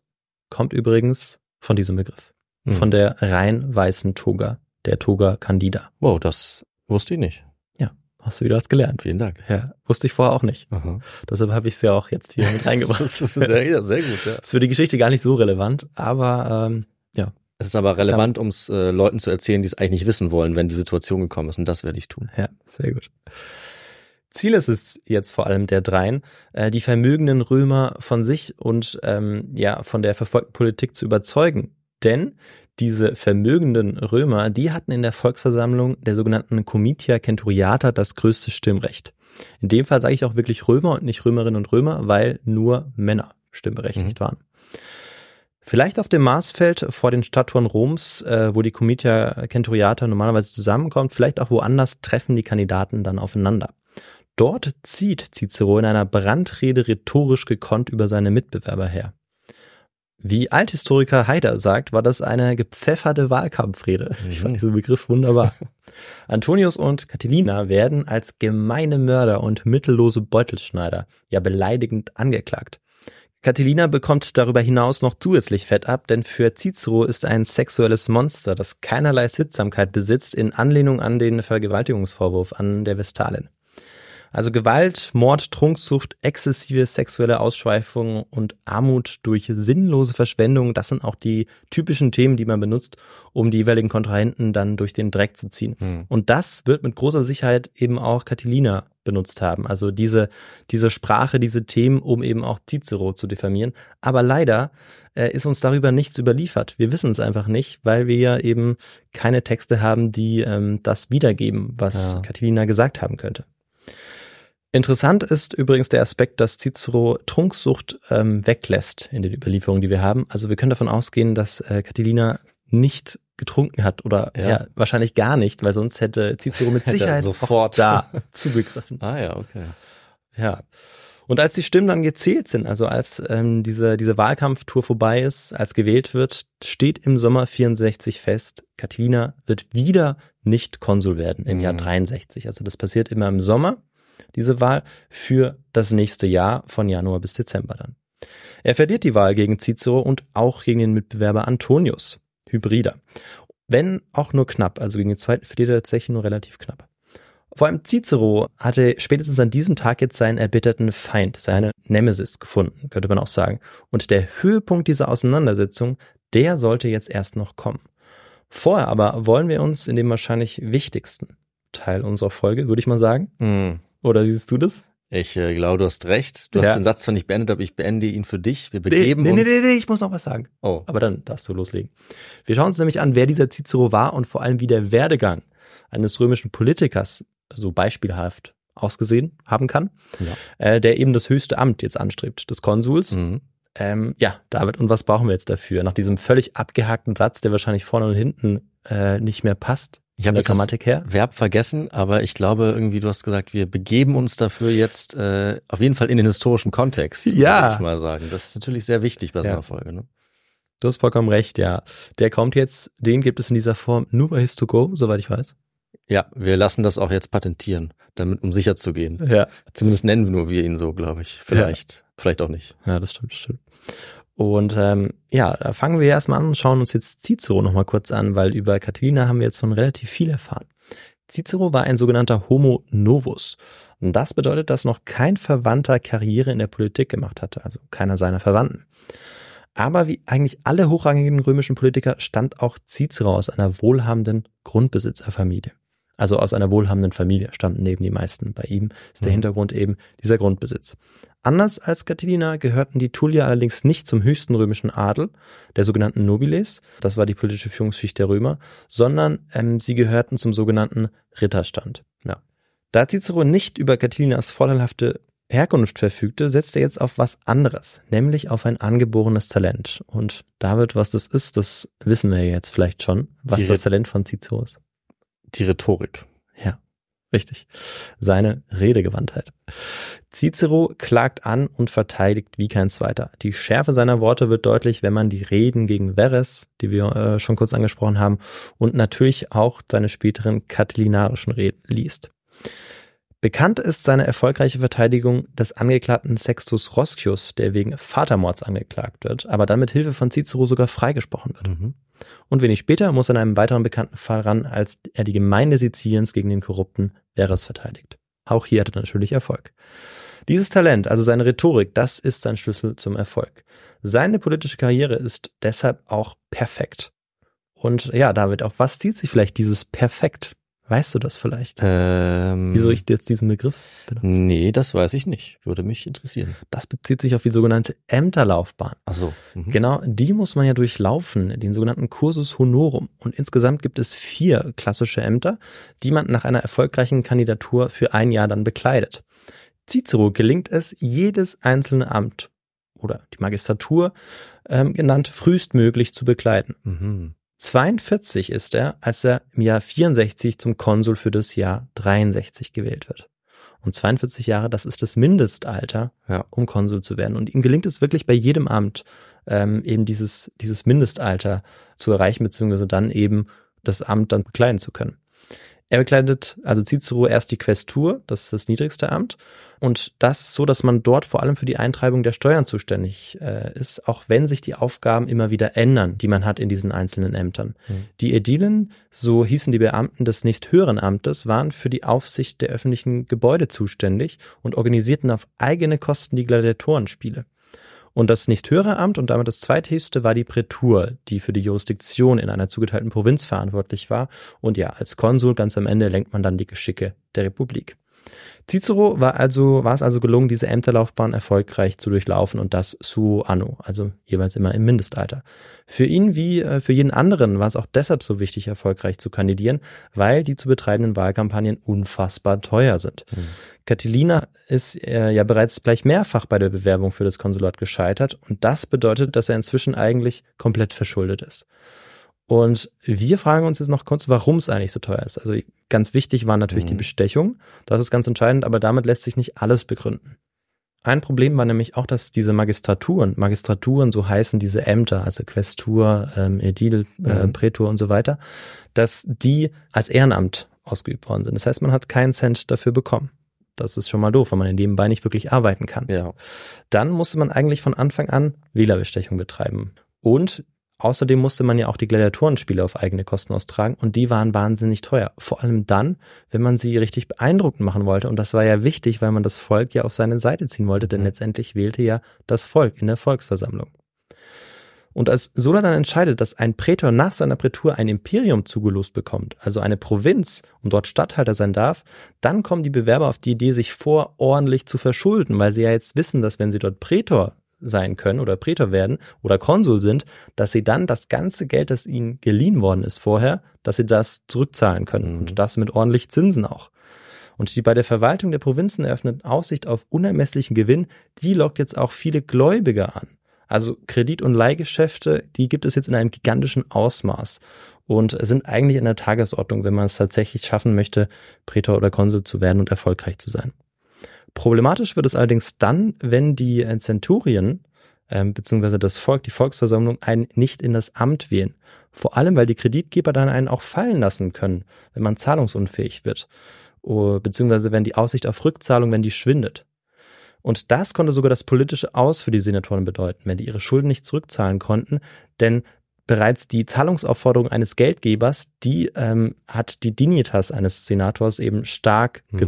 kommt übrigens von diesem Begriff. Hm. Von der rein weißen Toga, der Toga Candida. Wow, das wusste ich nicht. Ja, hast du wieder was gelernt. Vielen Dank. Ja, wusste ich vorher auch nicht. Aha. Deshalb habe ich es ja auch jetzt hier mit reingebracht. das ist sehr, sehr gut, ja. Das ist für die Geschichte gar nicht so relevant, aber ähm, es ist aber relevant, um es äh, Leuten zu erzählen, die es eigentlich nicht wissen wollen, wenn die Situation gekommen ist. Und das werde ich tun. Ja, sehr gut. Ziel ist es jetzt vor allem der Dreien, äh, die vermögenden Römer von sich und ähm, ja von der verfolgten Politik zu überzeugen. Denn diese vermögenden Römer, die hatten in der Volksversammlung der sogenannten Comitia Centuriata das größte Stimmrecht. In dem Fall sage ich auch wirklich Römer und nicht Römerinnen und Römer, weil nur Männer stimmberechtigt mhm. waren. Vielleicht auf dem Marsfeld vor den Statuen Roms, äh, wo die Comitia Centuriata normalerweise zusammenkommt, vielleicht auch woanders treffen die Kandidaten dann aufeinander. Dort zieht Cicero in einer Brandrede rhetorisch gekonnt über seine Mitbewerber her. Wie Althistoriker Haider sagt, war das eine gepfefferte Wahlkampfrede. Ich fand diesen Begriff wunderbar. Antonius und Catilina werden als gemeine Mörder und mittellose Beutelschneider, ja beleidigend angeklagt. Catilina bekommt darüber hinaus noch zusätzlich Fett ab, denn für Cicero ist ein sexuelles Monster, das keinerlei Sittsamkeit besitzt, in Anlehnung an den Vergewaltigungsvorwurf an der Vestalin. Also Gewalt, Mord, Trunksucht, exzessive sexuelle Ausschweifung und Armut durch sinnlose Verschwendung, das sind auch die typischen Themen, die man benutzt, um die jeweiligen Kontrahenten dann durch den Dreck zu ziehen. Hm. Und das wird mit großer Sicherheit eben auch Catilina benutzt haben. Also diese, diese Sprache, diese Themen, um eben auch Cicero zu diffamieren. Aber leider äh, ist uns darüber nichts überliefert. Wir wissen es einfach nicht, weil wir ja eben keine Texte haben, die ähm, das wiedergeben, was ja. Catilina gesagt haben könnte. Interessant ist übrigens der Aspekt, dass Cicero Trunksucht ähm, weglässt in den Überlieferungen, die wir haben. Also wir können davon ausgehen, dass äh, Catilina nicht getrunken hat oder ja. ja wahrscheinlich gar nicht, weil sonst hätte Cicero mit Sicherheit sofort da zugegriffen. Ah ja, okay. Ja. Und als die Stimmen dann gezählt sind, also als ähm, diese, diese Wahlkampftour vorbei ist, als gewählt wird, steht im Sommer 64 fest, Catilina wird wieder nicht Konsul werden im mhm. Jahr 63. Also das passiert immer im Sommer diese Wahl, für das nächste Jahr von Januar bis Dezember dann. Er verliert die Wahl gegen Cicero und auch gegen den Mitbewerber Antonius, Hybrider. Wenn auch nur knapp, also gegen den zweiten verliert er tatsächlich nur relativ knapp. Vor allem Cicero hatte spätestens an diesem Tag jetzt seinen erbitterten Feind, seine Nemesis gefunden, könnte man auch sagen. Und der Höhepunkt dieser Auseinandersetzung, der sollte jetzt erst noch kommen. Vorher aber wollen wir uns in dem wahrscheinlich wichtigsten Teil unserer Folge, würde ich mal sagen, mm. Oder siehst du das? Ich äh, glaube, du hast recht. Du ja. hast den Satz zwar nicht beendet, aber ich beende ihn für dich. Wir begeben nee, nee, uns. Nee, nee, nee, ich muss noch was sagen. Oh. Aber dann darfst du loslegen. Wir schauen uns nämlich an, wer dieser Cicero war und vor allem wie der Werdegang eines römischen Politikers so beispielhaft ausgesehen haben kann, ja. äh, der eben das höchste Amt jetzt anstrebt, des Konsuls. Mhm. Ähm, ja, David, und was brauchen wir jetzt dafür? Nach diesem völlig abgehackten Satz, der wahrscheinlich vorne und hinten äh, nicht mehr passt, ich habe das Grammatik her. Verb vergessen, aber ich glaube irgendwie, du hast gesagt, wir begeben uns dafür jetzt äh, auf jeden Fall in den historischen Kontext. Ja. Würde ich mal sagen. Das ist natürlich sehr wichtig bei so einer ja. Folge. Ne? Du hast vollkommen recht, ja. Der kommt jetzt, den gibt es in dieser Form nur bei His2Go, soweit ich weiß. Ja, wir lassen das auch jetzt patentieren, damit um sicher zu gehen. Ja. Zumindest nennen wir nur wir ihn so, glaube ich. Vielleicht, vielleicht auch nicht. Ja, das stimmt, das stimmt. Und ähm, ja, da fangen wir erstmal an und schauen uns jetzt Cicero nochmal kurz an, weil über Catilina haben wir jetzt schon relativ viel erfahren. Cicero war ein sogenannter Homo novus. Und das bedeutet, dass noch kein Verwandter Karriere in der Politik gemacht hatte, also keiner seiner Verwandten. Aber wie eigentlich alle hochrangigen römischen Politiker stammt auch Cicero aus einer wohlhabenden Grundbesitzerfamilie. Also aus einer wohlhabenden Familie stammten neben die meisten. Bei ihm ist der Mhm. Hintergrund eben dieser Grundbesitz. Anders als Catilina gehörten die Tullier allerdings nicht zum höchsten römischen Adel, der sogenannten Nobiles, das war die politische Führungsschicht der Römer, sondern ähm, sie gehörten zum sogenannten Ritterstand. Ja. Da Cicero nicht über Catilinas vorteilhafte Herkunft verfügte, setzte er jetzt auf was anderes, nämlich auf ein angeborenes Talent. Und David, was das ist, das wissen wir jetzt vielleicht schon, was Die das Talent von Cicero ist. Die Rhetorik. Ja, richtig. Seine Redegewandtheit. Cicero klagt an und verteidigt wie kein zweiter. Die Schärfe seiner Worte wird deutlich, wenn man die Reden gegen Verres, die wir äh, schon kurz angesprochen haben, und natürlich auch seine späteren katilinarischen Reden liest. Bekannt ist seine erfolgreiche Verteidigung des Angeklagten Sextus Roscius, der wegen Vatermords angeklagt wird, aber dann mit Hilfe von Cicero sogar freigesprochen wird. Mhm. Und wenig später muss er in einem weiteren bekannten Fall ran, als er die Gemeinde Siziliens gegen den korrupten Verres verteidigt. Auch hier hat er natürlich Erfolg. Dieses Talent, also seine Rhetorik, das ist sein Schlüssel zum Erfolg. Seine politische Karriere ist deshalb auch perfekt. Und ja, David, auf was zieht sich vielleicht dieses Perfekt? Weißt du das vielleicht? Ähm, Wieso ich jetzt diesen Begriff benutze? Nee, das weiß ich nicht. Würde mich interessieren. Das bezieht sich auf die sogenannte Ämterlaufbahn. Ach so. Mhm. Genau, die muss man ja durchlaufen, den sogenannten Cursus Honorum. Und insgesamt gibt es vier klassische Ämter, die man nach einer erfolgreichen Kandidatur für ein Jahr dann bekleidet. Cicero gelingt es, jedes einzelne Amt oder die Magistratur ähm, genannt frühestmöglich zu bekleiden. Mhm. 42 ist er, als er im Jahr 64 zum Konsul für das Jahr 63 gewählt wird. Und 42 Jahre, das ist das Mindestalter, Ja. um Konsul zu werden. Und ihm gelingt es wirklich bei jedem Amt, ähm, eben dieses, dieses Mindestalter zu erreichen, beziehungsweise dann eben das Amt dann bekleiden zu können. Er bekleidet, also Cicero, erst die Questur, das ist das niedrigste Amt. Und das ist so, dass man dort vor allem für die Eintreibung der Steuern zuständig äh, ist, auch wenn sich die Aufgaben immer wieder ändern, die man hat in diesen einzelnen Ämtern. Mhm. Die Ädilen, so hießen die Beamten des nächsthöheren Amtes, waren für die Aufsicht der öffentlichen Gebäude zuständig und organisierten auf eigene Kosten die Gladiatorenspiele. Und das nächsthöhere Amt und damit das zweithöchste war die Prätur, die für die Jurisdiktion in einer zugeteilten Provinz verantwortlich war. Und ja, als Konsul ganz am Ende lenkt man dann die Geschicke der Republik. Cicero war also, war es also gelungen, diese Ämterlaufbahn erfolgreich zu durchlaufen und das su anno, also jeweils immer im Mindestalter. Für ihn wie äh, für jeden anderen war es auch deshalb so wichtig, erfolgreich zu kandidieren, weil die zu betreibenden Wahlkampagnen unfassbar teuer sind. Mhm. Catilina ist äh, ja bereits gleich mehrfach bei der Bewerbung für das Konsulat gescheitert und das bedeutet, dass er inzwischen eigentlich komplett verschuldet ist. Und wir fragen uns jetzt noch kurz, warum es eigentlich so teuer ist. Also ganz wichtig war natürlich Mhm. die Bestechung. Das ist ganz entscheidend, aber damit lässt sich nicht alles begründen. Ein Problem war nämlich auch, dass diese Magistraturen, Magistraturen, so heißen diese Ämter, also Questur, ähm, Edil, äh, Mhm. Prätor und so weiter, dass die als Ehrenamt ausgeübt worden sind. Das heißt, man hat keinen Cent dafür bekommen. Das ist schon mal doof, weil man nebenbei nicht wirklich arbeiten kann Ja. dann musste man eigentlich von Anfang an Wählerbestechung betreiben. Und außerdem musste man ja auch die Gladiatorenspiele auf eigene Kosten austragen und die waren wahnsinnig teuer. Vor allem dann, wenn man sie richtig beeindruckend machen wollte. Und das war ja wichtig, weil man das Volk ja auf seine Seite ziehen wollte, denn Mhm. letztendlich wählte ja das Volk in der Volksversammlung. Und als Sulla dann entscheidet, dass ein Prätor nach seiner Prätur ein Imperium zugelost bekommt, also eine Provinz und dort Statthalter sein darf, dann kommen die Bewerber auf die Idee, sich vor ordentlich zu verschulden, weil sie ja jetzt wissen, dass wenn sie dort Prätor sein können oder Prätor werden oder Konsul sind, dass sie dann das ganze Geld, das ihnen geliehen worden ist vorher, dass sie das zurückzahlen können Mhm. und das mit ordentlich Zinsen auch. Und die bei der Verwaltung der Provinzen eröffnete Aussicht auf unermesslichen Gewinn, die lockt jetzt auch viele Gläubiger an. Also Kredit- und Leihgeschäfte, die gibt es jetzt in einem gigantischen Ausmaß und sind eigentlich in der Tagesordnung, wenn man es tatsächlich schaffen möchte, Prätor oder Konsul zu werden und erfolgreich zu sein. Problematisch wird es allerdings dann, wenn die äh, Zenturien ähm, beziehungsweise das Volk, die Volksversammlung, einen nicht in das Amt wählen. Vor allem, weil die Kreditgeber dann einen auch fallen lassen können, wenn man zahlungsunfähig wird. Beziehungsweise wenn die Aussicht auf Rückzahlung, wenn die schwindet. Und das konnte sogar das politische Aus für die Senatoren bedeuten, wenn die ihre Schulden nicht zurückzahlen konnten, denn bereits die Zahlungsaufforderung eines Geldgebers, die ähm, hat die Dignitas eines Senators eben stark mhm.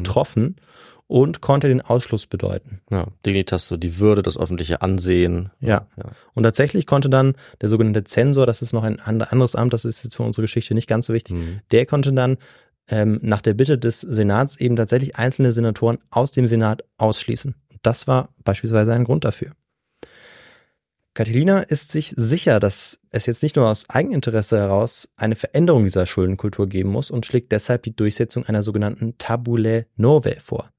Und konnte den Ausschluss bedeuten. Ja, Dignitas, so die Würde, das öffentliche Ansehen. Ja. ja. Und tatsächlich konnte dann der sogenannte Zensor, das ist noch ein anderes Amt, das ist jetzt für unsere Geschichte nicht ganz so wichtig, mhm. der konnte dann ähm, nach der Bitte des Senats eben tatsächlich einzelne Senatoren aus dem Senat ausschließen. Das war beispielsweise ein Grund dafür. Catilina ist sich sicher, dass es jetzt nicht nur aus Eigeninteresse heraus eine Veränderung dieser Schuldenkultur geben muss und schlägt deshalb die Durchsetzung einer sogenannten Tabule Nove vor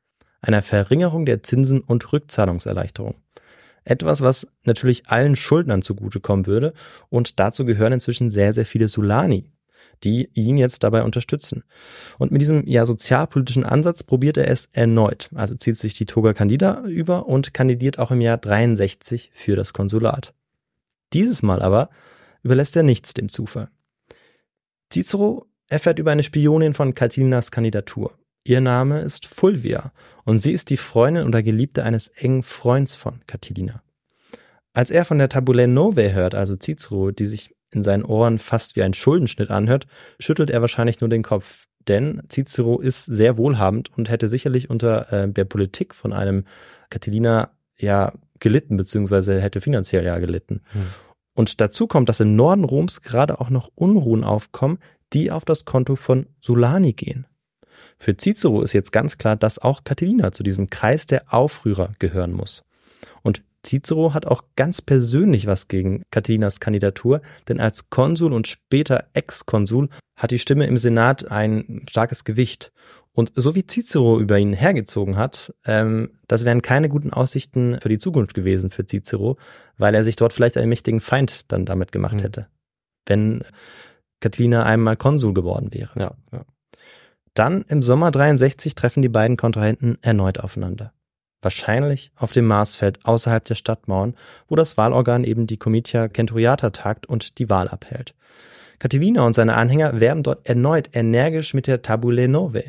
einer Verringerung der Zinsen und Rückzahlungserleichterung. Etwas, was natürlich allen Schuldnern zugutekommen würde und dazu gehören inzwischen sehr, sehr viele Solani, die ihn jetzt dabei unterstützen. Und mit diesem ja sozialpolitischen Ansatz probiert er es erneut. Also zieht sich die Toga Candida über und kandidiert auch im Jahr 63 für das Konsulat. Dieses Mal aber überlässt er nichts dem Zufall. Cicero erfährt über eine Spionin von Catilinas Kandidatur. Ihr Name ist Fulvia und sie ist die Freundin oder Geliebte eines engen Freunds von Catilina. Als er von der Tabulae Novae hört, also Cicero, die sich in seinen Ohren fast wie ein Schuldenschnitt anhört, schüttelt er wahrscheinlich nur den Kopf. Denn Cicero ist sehr wohlhabend und hätte sicherlich unter äh, der Politik von einem Catilina ja gelitten, beziehungsweise hätte finanziell ja gelitten. Hm. Und dazu kommt, dass im Norden Roms gerade auch noch Unruhen aufkommen, die auf das Konto von Sulani gehen. Für Cicero ist jetzt ganz klar, dass auch Catilina zu diesem Kreis der Aufrührer gehören muss. Und Cicero hat auch ganz persönlich was gegen Catilinas Kandidatur, denn als Konsul und später Ex-Konsul hat die Stimme im Senat ein starkes Gewicht. Und so wie Cicero über ihn hergezogen hat, ähm, das wären keine guten Aussichten für die Zukunft gewesen für Cicero, weil er sich dort vielleicht einen mächtigen Feind dann damit gemacht mhm. hätte, wenn Catilina einmal Konsul geworden wäre. Ja, ja. Dann im Sommer 63 treffen die beiden Kontrahenten erneut aufeinander. Wahrscheinlich auf dem Marsfeld außerhalb der Stadtmauern, wo das Wahlorgan eben die Comitia Centuriata tagt und die Wahl abhält. Catilina und seine Anhänger werben dort erneut energisch mit der Tabule Nove.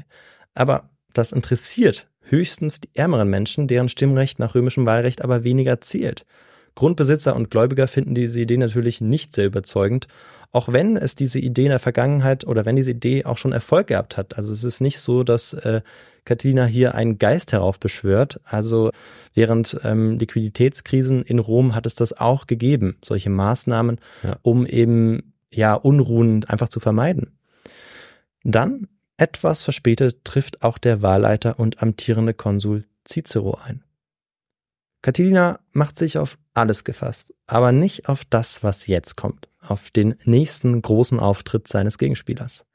Aber das interessiert höchstens die ärmeren Menschen, deren Stimmrecht nach römischem Wahlrecht aber weniger zählt. Grundbesitzer und Gläubiger finden diese Idee natürlich nicht sehr überzeugend auch wenn es diese Idee in der Vergangenheit oder wenn diese Idee auch schon Erfolg gehabt hat. Also es ist nicht so, dass äh, Catilina hier einen Geist heraufbeschwört. Also während ähm, Liquiditätskrisen in Rom hat es das auch gegeben, solche Maßnahmen, ja. um eben ja Unruhen einfach zu vermeiden. Dann etwas verspätet trifft auch der Wahlleiter und amtierende Konsul Cicero ein. Catilina macht sich auf alles gefasst, aber nicht auf das, was jetzt kommt auf den nächsten großen Auftritt seines Gegenspielers.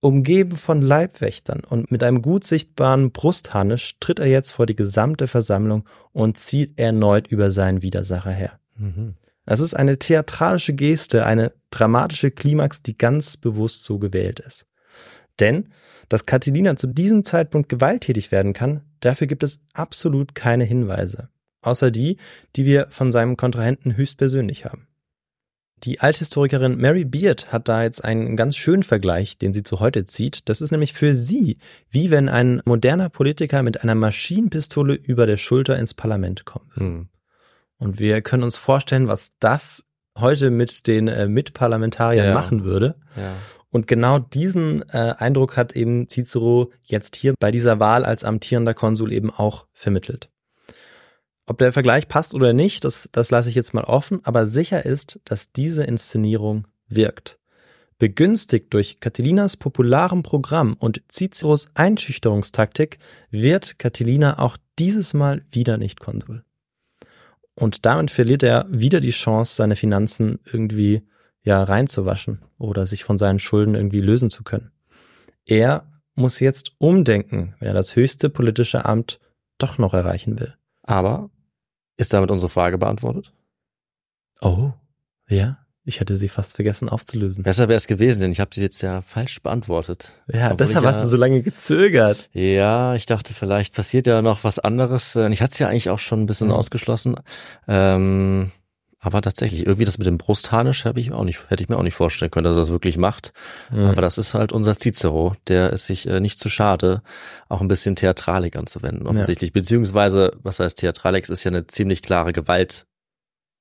Umgeben von Leibwächtern und mit einem gut sichtbaren Brustharnisch tritt er jetzt vor die gesamte Versammlung und zieht erneut über seinen Widersacher her. Mhm. Ist eine theatralische Geste, eine dramatische Klimax, die ganz bewusst so gewählt ist. Denn, dass Catilina zu diesem Zeitpunkt gewalttätig werden kann, dafür gibt es absolut keine Hinweise. Außer die, die wir von seinem Kontrahenten höchstpersönlich haben. Die Althistorikerin Mary Beard hat da jetzt einen ganz schönen Vergleich, den sie zu heute zieht. Das ist nämlich für sie, wie wenn ein moderner Politiker mit einer Maschinenpistole über der Schulter ins Parlament kommt. Hm. Und wir können uns vorstellen, was das heute mit den äh, Mitparlamentariern ja. machen würde. Ja. Und genau diesen äh, Eindruck hat eben Cicero jetzt hier bei dieser Wahl als amtierender Konsul eben auch vermittelt. Ob der Vergleich passt oder nicht, das, das lasse ich jetzt mal offen, aber sicher ist, dass diese Inszenierung wirkt. Begünstigt durch Catilinas popularem Programm und Ciceros Einschüchterungstaktik wird Catilina auch dieses Mal wieder nicht Konsul. Und damit verliert er wieder die Chance, seine Finanzen irgendwie ja reinzuwaschen oder sich von seinen Schulden irgendwie lösen zu können. Er muss jetzt umdenken, wenn er das höchste politische Amt doch noch erreichen will. Aber ist damit unsere Frage beantwortet? Oh, ja. Ich hätte sie fast vergessen aufzulösen. Besser wäre es gewesen, denn ich habe sie jetzt ja falsch beantwortet. Ja, Obwohl deshalb ich hast ja- du so lange gezögert. Ja, ich dachte, vielleicht passiert ja noch was anderes. Äh, Ich hatte es ja eigentlich auch schon ein bisschen Mhm. ausgeschlossen. Ähm, aber tatsächlich, irgendwie das mit dem Brustharnisch habe ich mir auch nicht, hätte ich mir auch nicht vorstellen können, dass er das wirklich macht. Mhm. Aber das ist halt unser Cicero, der ist sich äh, nicht zu schade, auch ein bisschen Theatralik anzuwenden, offensichtlich. Beziehungsweise, was heißt Theatralik? Es ist ja eine ziemlich klare Gewalt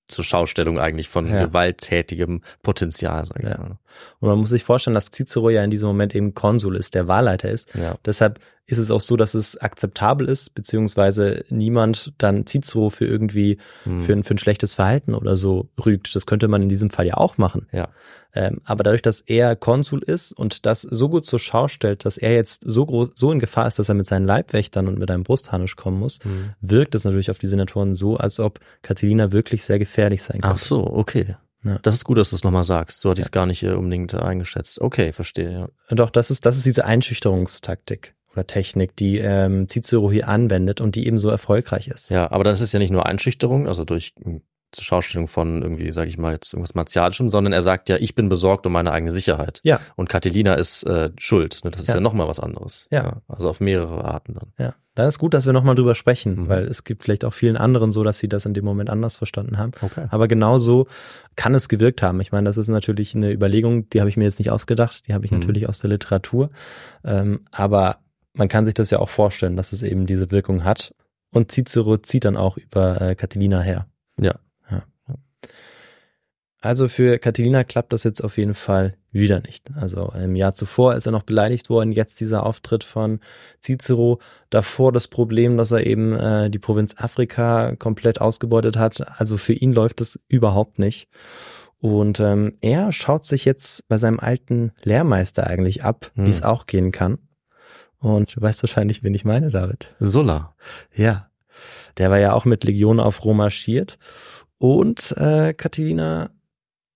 zur Schaustellung eigentlich von Ja. gewalttätigem Potenzial, sag ich Ja. mal. Und man muss sich vorstellen, dass Cicero ja in diesem Moment eben Konsul ist, der Wahlleiter ist. Ja. Deshalb ist es auch so, dass es akzeptabel ist, beziehungsweise niemand dann Cicero für irgendwie Hm. für, ein, für ein schlechtes Verhalten oder so rügt. Das könnte man in diesem Fall ja auch machen. Ja. Ähm, aber dadurch, dass er Konsul ist und das so gut zur Schau stellt, dass er jetzt so groß, so in Gefahr ist, dass er mit seinen Leibwächtern und mit einem Brustharnisch kommen muss, Hm. wirkt es natürlich auf die Senatoren so, als ob Catilina wirklich sehr gefährlich sein könnte. Ach so, okay. Ja. Das ist gut, dass du es nochmal sagst. So hatte ich es gar nicht äh, unbedingt eingeschätzt. Okay, verstehe, ja. Doch, das ist, das ist diese Einschüchterungstaktik oder Technik, die ähm, Cicero hier anwendet und die eben so erfolgreich ist. Ja, aber das ist ja nicht nur Einschüchterung, also durch mh, zur Schaustellung von irgendwie, sage ich mal, jetzt irgendwas Martialischem, sondern er sagt ja, ich bin besorgt um meine eigene Sicherheit. Ja. Und Catilina ist äh, schuld. Ne? Das ist Ja. ja, noch nochmal was anderes. Ja. Also auf mehrere Arten dann. Ja, dann ist gut, dass wir nochmal drüber sprechen, Mhm. weil es gibt vielleicht auch vielen anderen so, dass sie das in dem Moment anders verstanden haben. Okay. Aber genau so kann es gewirkt haben. Ich meine, das ist natürlich eine Überlegung, die habe ich mir jetzt nicht ausgedacht, die habe ich Mhm. natürlich aus der Literatur. Ähm, aber man kann sich das ja auch vorstellen, dass es eben diese Wirkung hat. Und Cicero zieht dann auch über äh, Catilina her. Ja. Also für Catilina klappt das jetzt auf jeden Fall wieder nicht. Also im Jahr zuvor ist er noch beleidigt worden, jetzt dieser Auftritt von Cicero. Davor das Problem, dass er eben äh, die Provinz Afrika komplett ausgebeutet hat. Also für ihn läuft es überhaupt nicht. Und ähm, er schaut sich jetzt bei seinem alten Lehrmeister eigentlich ab, Hm. wie es auch gehen kann. Und du weißt wahrscheinlich, wen ich meine, David. Sulla. Ja, der war ja auch mit Legion auf Rom marschiert. Und äh, Catilina,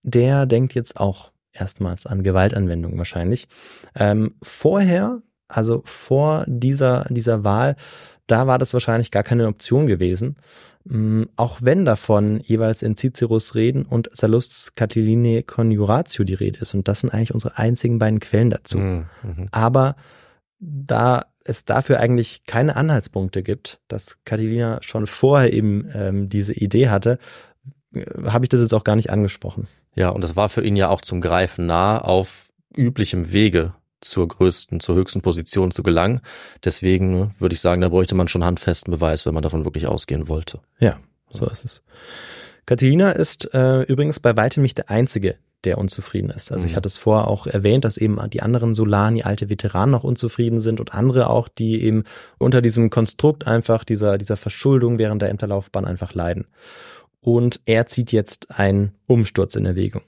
der denkt jetzt auch erstmals an Gewaltanwendung wahrscheinlich. Ähm, vorher, also vor dieser, dieser Wahl, da war das wahrscheinlich gar keine Option gewesen. Mm, Auch wenn davon jeweils in Ciceros Reden und Sallusts Catiline Conjuratio die Rede ist. Und das sind eigentlich unsere einzigen beiden Quellen dazu. Mhm. Mhm. Aber da es dafür eigentlich keine Anhaltspunkte gibt, dass Catilina schon vorher eben ähm, diese Idee hatte, äh, habe ich das jetzt auch gar nicht angesprochen. Ja, und das war für ihn ja auch zum Greifen nah auf üblichem Wege zur größten, zur höchsten Position zu gelangen. Deswegen ne, würde ich sagen, da bräuchte man schon handfesten Beweis, wenn man davon wirklich ausgehen wollte. Ja, so ist es. Catilina ist äh, übrigens bei weitem nicht der Einzige, der unzufrieden ist. Also ich Mhm. hatte es vorher auch erwähnt, dass eben die anderen Solani, alte Veteranen noch unzufrieden sind und andere auch, die eben unter diesem Konstrukt einfach dieser, dieser Verschuldung während der Ämterlaufbahn einfach leiden. Und er zieht jetzt einen Umsturz in Erwägung.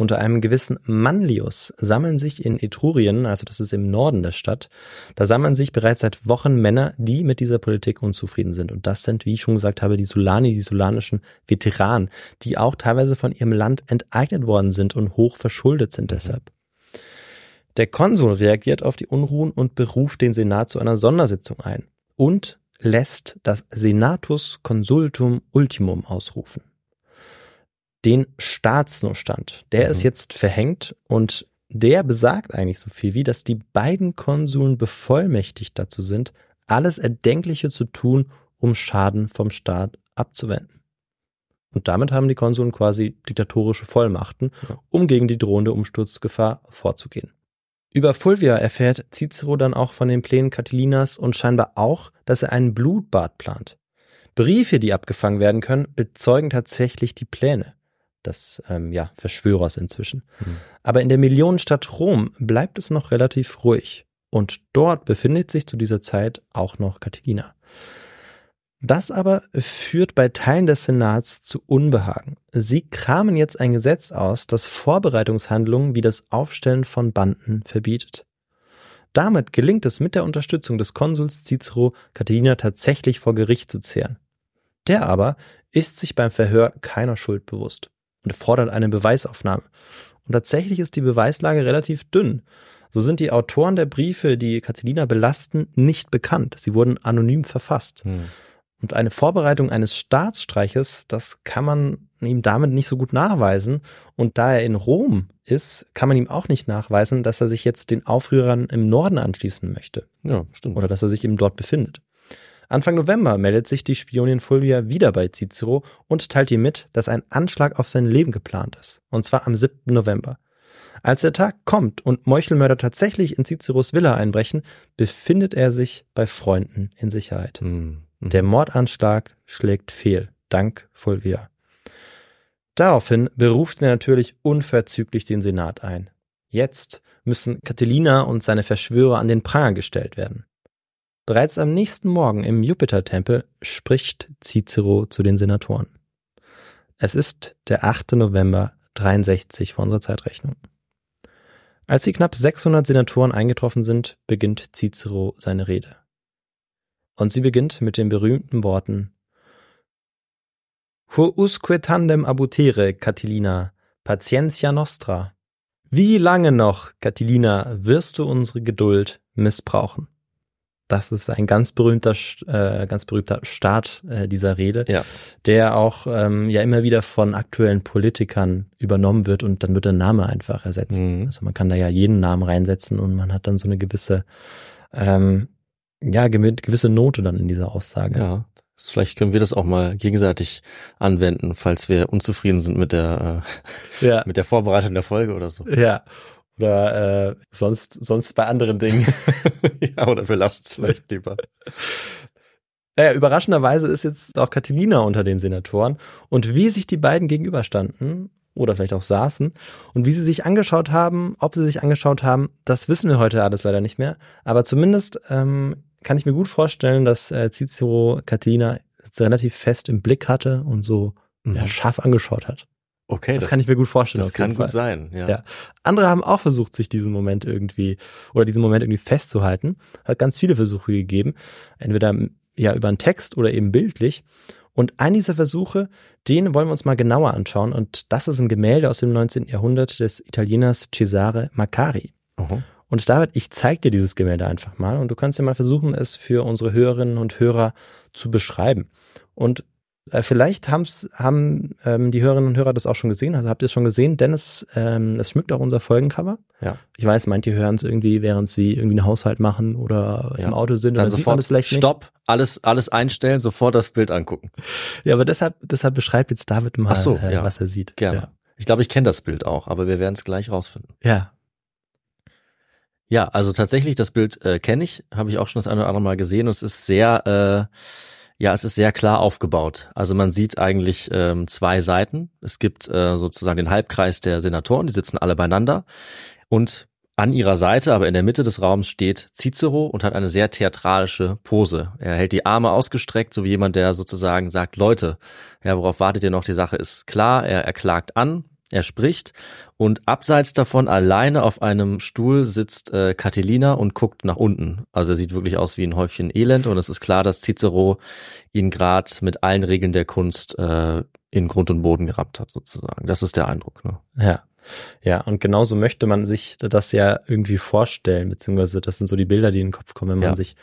Unter einem gewissen Manlius sammeln sich in Etrurien, also das ist im Norden der Stadt, da sammeln sich bereits seit Wochen Männer, die mit dieser Politik unzufrieden sind. Und das sind, wie ich schon gesagt habe, die Solani, die solanischen Veteranen, die auch teilweise von ihrem Land enteignet worden sind und hoch verschuldet sind deshalb. Der Konsul reagiert auf die Unruhen und beruft den Senat zu einer Sondersitzung ein und lässt das Senatus Consultum Ultimum ausrufen. Den Staatsnotstand, der Mhm. ist jetzt verhängt und der besagt eigentlich so viel wie, dass die beiden Konsuln bevollmächtigt dazu sind, alles Erdenkliche zu tun, um Schaden vom Staat abzuwenden. Und damit haben die Konsuln quasi diktatorische Vollmachten, um gegen die drohende Umsturzgefahr vorzugehen. Über Fulvia erfährt Cicero dann auch von den Plänen Catilinas und scheinbar auch, dass er einen Blutbad plant. Briefe, die abgefangen werden können, bezeugen tatsächlich die Pläne des ähm, ja, Verschwörers inzwischen. Hm. Aber in der Millionenstadt Rom bleibt es noch relativ ruhig. Und dort befindet sich zu dieser Zeit auch noch Catilina. Das aber führt bei Teilen des Senats zu Unbehagen. Sie kramen jetzt ein Gesetz aus, das Vorbereitungshandlungen wie das Aufstellen von Banden verbietet. Damit gelingt es mit der Unterstützung des Konsuls Cicero, Catilina tatsächlich vor Gericht zu zehren. Der aber ist sich beim Verhör keiner Schuld bewusst und fordert eine Beweisaufnahme. Und tatsächlich ist die Beweislage relativ dünn. So sind die Autoren der Briefe, die Catilina belasten, nicht bekannt. Sie wurden anonym verfasst. Hm. Und eine Vorbereitung eines Staatsstreiches, das kann man ihm damit nicht so gut nachweisen. Und da er in Rom ist, kann man ihm auch nicht nachweisen, dass er sich jetzt den Aufrührern im Norden anschließen möchte. Ja, stimmt. Oder dass er sich eben dort befindet. Anfang November meldet sich die Spionin Fulvia wieder bei Cicero und teilt ihm mit, dass ein Anschlag auf sein Leben geplant ist. Und zwar am 7. November. Als der Tag kommt und Meuchelmörder tatsächlich in Ciceros Villa einbrechen, befindet er sich bei Freunden in Sicherheit. Mhm. Der Mordanschlag schlägt fehl, dank Fulvia. Daraufhin beruft er natürlich unverzüglich den Senat ein. Jetzt müssen Catilina und seine Verschwörer an den Pranger gestellt werden. Bereits am nächsten Morgen im Jupitertempel spricht Cicero zu den Senatoren. Es ist der 8. November 63 vor unserer Zeitrechnung. Als die knapp 600 Senatoren eingetroffen sind, beginnt Cicero seine Rede. Und sie beginnt mit den berühmten Worten Quousque tandem abutere, Catilina, patientia nostra. Wie lange noch, Catilina, wirst du unsere Geduld missbrauchen? Das ist ein ganz berühmter, äh, ganz berühmter Start äh, dieser Rede, Ja. der auch ähm, ja immer wieder von aktuellen Politikern übernommen wird und dann wird der Name einfach ersetzt. Mhm. Also man kann da ja jeden Namen reinsetzen und man hat dann so eine gewisse, ähm, ja, gewi- gewisse Note dann in dieser Aussage. Ja. Vielleicht können wir das auch mal gegenseitig anwenden, falls wir unzufrieden sind mit der, Ja. äh, mit der Vorbereitung der Folge oder so. Ja. Oder äh, sonst, sonst bei anderen Dingen. ja, oder wir lassen es vielleicht lieber. Naja, überraschenderweise ist jetzt auch Catilina unter den Senatoren. Und wie sich die beiden gegenüberstanden oder vielleicht auch saßen und wie sie sich angeschaut haben, ob sie sich angeschaut haben, das wissen wir heute alles leider nicht mehr. Aber zumindest ähm, kann ich mir gut vorstellen, dass äh, Cicero Catilina relativ fest im Blick hatte und so ja, Mhm. scharf angeschaut hat. Okay, Das, kann ich mir gut vorstellen. das kann Fall. gut sein. Ja. Ja. Andere haben auch versucht, sich diesen Moment irgendwie oder diesen Moment irgendwie festzuhalten. Hat ganz viele Versuche gegeben, entweder ja über einen Text oder eben bildlich. Und einen dieser Versuche, den wollen wir uns mal genauer anschauen. Und das ist ein Gemälde aus dem 19. Jahrhundert des Italieners Cesare Maccari. Aha. Und David, ich zeige dir dieses Gemälde einfach mal und du kannst ja mal versuchen, es für unsere Hörerinnen und Hörer zu beschreiben. Und vielleicht haben's, haben ähm, die Hörerinnen und Hörer das auch schon gesehen, also habt ihr es schon gesehen, denn es, ähm, es schmückt auch unser Folgencover. Ja. Ich weiß, manche hören es irgendwie, während sie irgendwie einen Haushalt machen oder Ja. im Auto sind Dann oder sieht man sofort das vielleicht nicht. Stopp, alles, alles einstellen, sofort das Bild angucken. Ja, aber deshalb, deshalb beschreibt jetzt David mal, so, äh, ja. was er sieht. Gerne. Ich glaube, ich kenne das Bild auch, aber wir werden es gleich rausfinden. Ja. ja. Ja, also tatsächlich, das Bild äh, kenne ich, habe ich auch schon das eine oder andere Mal gesehen und es ist sehr, äh, ja, es ist sehr klar aufgebaut. Also man sieht eigentlich ähm, zwei Seiten. Es gibt äh, sozusagen den Halbkreis der Senatoren, die sitzen alle beieinander und an ihrer Seite, aber in der Mitte des Raums steht Cicero und hat eine sehr theatralische Pose. Er hält die Arme ausgestreckt, so wie jemand, der sozusagen sagt, Leute, ja, worauf wartet ihr noch? Die Sache ist klar. Er, er klagt an, er spricht und abseits davon alleine auf einem Stuhl sitzt äh, Catilina und guckt nach unten. Also er sieht wirklich aus wie ein Häufchen Elend und es ist klar, dass Cicero ihn gerade mit allen Regeln der Kunst äh, in Grund und Boden gerammt hat, sozusagen. Das ist der Eindruck. Ne? Ja. Ja, und genauso möchte man sich das ja irgendwie vorstellen, beziehungsweise das sind so die Bilder, die in den Kopf kommen, wenn man Ja. sich,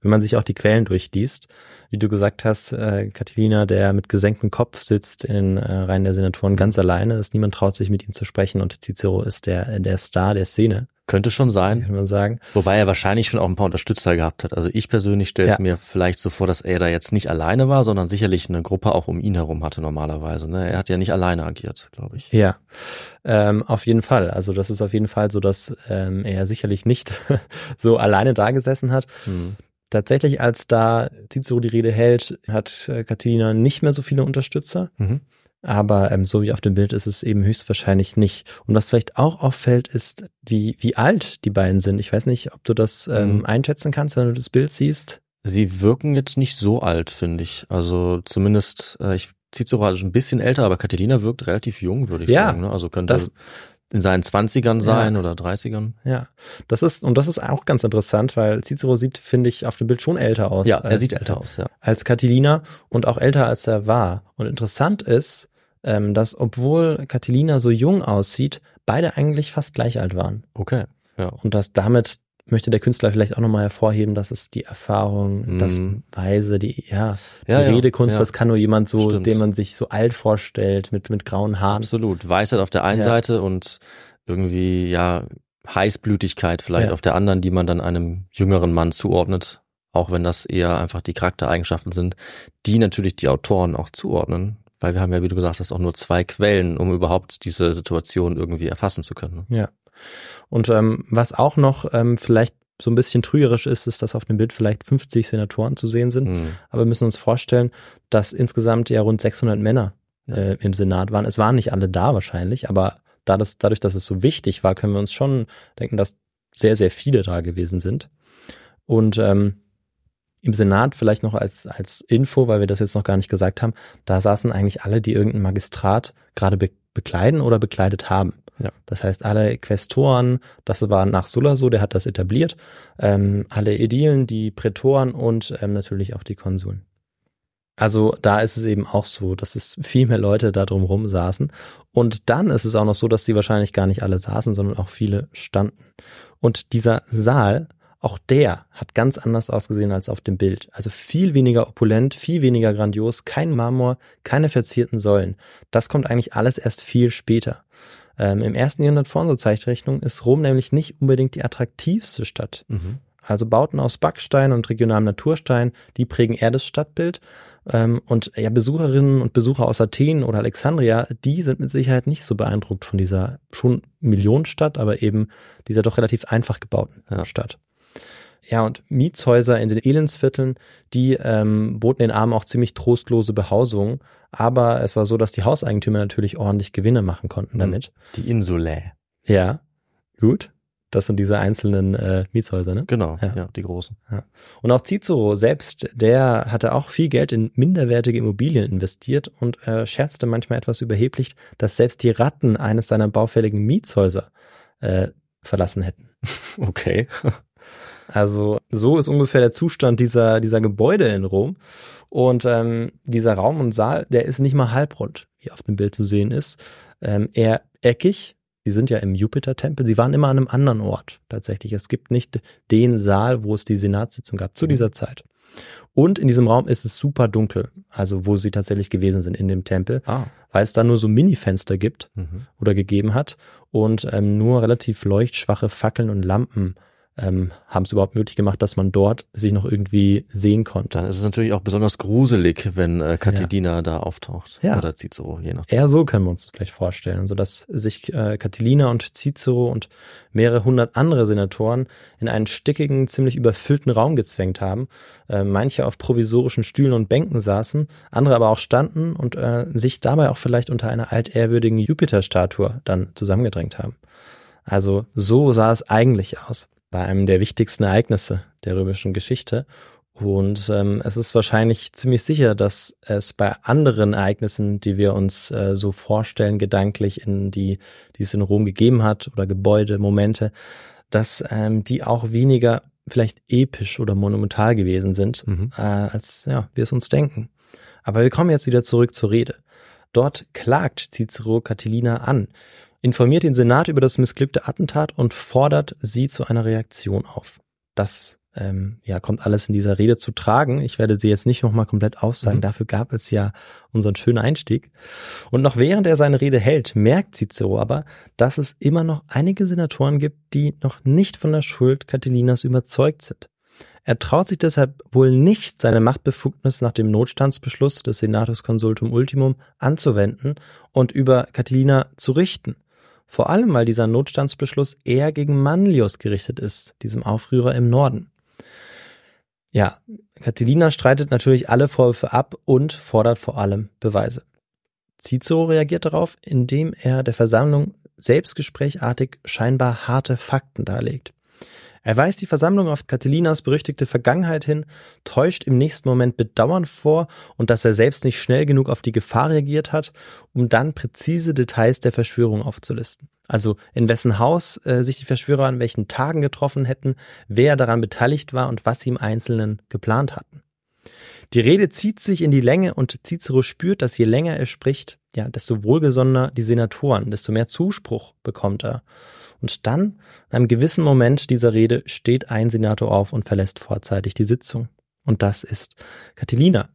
wenn man sich auch die Quellen durchliest. Wie du gesagt hast, äh, Catilina, der mit gesenktem Kopf sitzt in äh, Reihen der Senatoren ganz alleine ist, niemand traut sich mit ihm zu sprechen und Cicero ist der, der Star der Szene, Könnte schon sein. kann man sagen. Wobei er wahrscheinlich schon auch ein paar Unterstützer gehabt hat. Also ich persönlich stelle es Ja. mir vielleicht so vor, dass er da jetzt nicht alleine war, sondern sicherlich eine Gruppe auch um ihn herum hatte normalerweise. Ne? Er hat ja nicht alleine agiert, glaube ich. Ja, ähm, auf jeden Fall. Also das ist auf jeden Fall so, dass ähm, er sicherlich nicht so alleine da gesessen hat. Hm. Tatsächlich, als da Cicero die Rede hält, hat äh, Catilina nicht mehr so viele Unterstützer. Mhm. Aber ähm, so wie auf dem Bild ist es eben höchstwahrscheinlich nicht. Und was vielleicht auch auffällt, ist, wie, wie alt die beiden sind. Ich weiß nicht, ob du das ähm, Mhm. einschätzen kannst, wenn du das Bild siehst. Sie wirken jetzt nicht so alt, finde ich. Also zumindest, äh, ich Cicero ist ein bisschen älter, aber Catilina wirkt relativ jung, würde ich Ja, sagen. Ne? Also könnte das- in seinen Zwanzigern sein oder Dreißigern. Ja, das ist, und das ist auch ganz interessant, weil Cicero sieht, finde ich, auf dem Bild schon älter aus. Ja, er als- sieht älter aus, ja. als Catilina und auch älter als er war. Und interessant ist, ähm, dass obwohl Catilina so jung aussieht, beide eigentlich fast gleich alt waren. Okay, ja. Und dass damit möchte der Künstler vielleicht auch nochmal hervorheben, dass es die Erfahrung, Mhm. das Weise, die, ja, die Ja, ja, Redekunst, ja. das kann nur jemand so, Stimmt. den man sich so alt vorstellt, mit, mit grauen Haaren. Absolut. Weisheit auf der einen Ja. Seite und irgendwie, ja, Heißblütigkeit vielleicht Ja. auf der anderen, die man dann einem jüngeren Mann zuordnet. Auch wenn das eher einfach die Charaktereigenschaften sind, die natürlich die Autoren auch zuordnen. Weil wir haben ja, wie du gesagt hast, auch nur zwei Quellen, um überhaupt diese Situation irgendwie erfassen zu können. Ja. Und ähm, was auch noch ähm, vielleicht so ein bisschen trügerisch ist, ist, dass auf dem Bild vielleicht 50 Senatoren zu sehen sind. Hm. Aber wir müssen uns vorstellen, dass insgesamt ja rund 600 Männer äh, im Senat waren. Es waren nicht alle da wahrscheinlich, aber da das, dadurch, dass es so wichtig war, können wir uns schon denken, dass sehr, sehr viele da gewesen sind. Und ähm, im Senat vielleicht noch als, als Info, weil wir das jetzt noch gar nicht gesagt haben, da saßen eigentlich alle, die irgendein Magistrat gerade be bekleiden oder bekleidet haben. Ja. Das heißt, alle Questoren, das war nach Sulla so, der hat das etabliert, ähm, alle Ädilen, die Prätoren und ähm, natürlich auch die Konsuln. Also da ist es eben auch so, dass es viel mehr Leute da drumherum saßen. Und dann ist es auch noch so, dass sie wahrscheinlich gar nicht alle saßen, sondern auch viele standen. Und dieser Saal, auch der hat ganz anders ausgesehen als auf dem Bild. Also viel weniger opulent, viel weniger grandios, kein Marmor, keine verzierten Säulen. Das kommt eigentlich alles erst viel später. Ähm, Im ersten Jahrhundert vor unserer Zeitrechnung ist Rom nämlich nicht unbedingt die attraktivste Stadt. Mhm. Also Bauten aus Backstein und regionalem Naturstein, die prägen eher das Stadtbild. Ähm, und ja, Besucherinnen und Besucher aus Athen oder Alexandria, die sind mit Sicherheit nicht so beeindruckt von dieser schon Millionenstadt, aber eben dieser doch relativ einfach gebauten Ja. Stadt. Ja, und Mietshäuser in den Elendsvierteln, die ähm, boten den Armen auch ziemlich trostlose Behausung. Aber es war so, dass die Hauseigentümer natürlich ordentlich Gewinne machen konnten Mhm. damit. Die Insulä. Ja, gut. Das sind diese einzelnen äh, Mietshäuser, ne? Genau, Ja. ja, die großen. Und auch Cicero selbst, der hatte auch viel Geld in minderwertige Immobilien investiert und äh, scherzte manchmal etwas überheblich, dass selbst die Ratten eines seiner baufälligen Mietshäuser äh, verlassen hätten. Okay. Also so ist ungefähr der Zustand dieser, dieser Gebäude in Rom. Und ähm, dieser Raum und Saal, der ist nicht mal halbrund, wie auf dem Bild zu sehen ist. Ähm, eher eckig. Sie sind ja im Jupiter-Tempel. Sie waren immer an einem anderen Ort tatsächlich. Es gibt nicht den Saal, wo es die Senatssitzung gab zu dieser Zeit. Und in diesem Raum ist es super dunkel, also wo sie tatsächlich gewesen sind in dem Tempel, Ah. weil es da nur so Mini-Fenster gibt Mhm. oder gegeben hat und ähm, nur relativ leuchtschwache Fackeln und Lampen ähm, haben es überhaupt möglich gemacht, dass man dort sich noch irgendwie sehen konnte. Dann ist es natürlich auch besonders gruselig, wenn äh, Catilina da auftaucht. Ja. Oder Cicero, je nachdem. Eher so können wir uns vielleicht vorstellen, so dass sich äh, Catilina und Cicero und mehrere hundert andere Senatoren in einen stickigen, ziemlich überfüllten Raum gezwängt haben. Äh, manche auf provisorischen Stühlen und Bänken saßen, andere aber auch standen und äh, sich dabei auch vielleicht unter einer altehrwürdigen Jupiter-Statue dann zusammengedrängt haben. Also so sah es eigentlich aus bei einem der wichtigsten Ereignisse der römischen Geschichte. Und ähm, es ist wahrscheinlich ziemlich sicher, dass es bei anderen Ereignissen, die wir uns äh, so vorstellen, gedanklich, in die, die es in Rom gegeben hat, oder Gebäude, Momente, dass ähm, die auch weniger vielleicht episch oder monumental gewesen sind, Mhm. äh, als ja, wir es uns denken. Aber wir kommen jetzt wieder zurück zur Rede. Dort klagt Cicero Catilina an, informiert den Senat über das missglückte Attentat und fordert sie zu einer Reaktion auf. Das ähm, ja, kommt alles in dieser Rede zu tragen. Ich werde sie jetzt nicht nochmal komplett aufsagen. Mhm. Dafür gab es ja unseren schönen Einstieg. Und noch während er seine Rede hält, merkt Cicero aber, dass es immer noch einige Senatoren gibt, die noch nicht von der Schuld Catilinas überzeugt sind. Er traut sich deshalb wohl nicht, seine Machtbefugnis nach dem Notstandsbeschluss des Senatus Consultum Ultimum anzuwenden und über Catilina zu richten. Vor allem, weil dieser Notstandsbeschluss eher gegen Manlius gerichtet ist, diesem Aufrührer im Norden. Ja, Catilina streitet natürlich alle Vorwürfe ab und fordert vor allem Beweise. Cicero reagiert darauf, indem er der Versammlung selbstgesprächartig scheinbar harte Fakten darlegt. Er weist die Versammlung auf Catilinas berüchtigte Vergangenheit hin, täuscht im nächsten Moment Bedauern vor und dass er selbst nicht schnell genug auf die Gefahr reagiert hat, um dann präzise Details der Verschwörung aufzulisten. Also in wessen Haus äh, sich die Verschwörer an welchen Tagen getroffen hätten, wer daran beteiligt war und was sie im Einzelnen geplant hatten. Die Rede zieht sich in die Länge und Cicero spürt, dass je länger er spricht, ja, desto wohlgesonnener die Senatoren, desto mehr Zuspruch bekommt er. Und dann, in einem gewissen Moment dieser Rede, steht ein Senator auf und verlässt vorzeitig die Sitzung. Und das ist Catilina.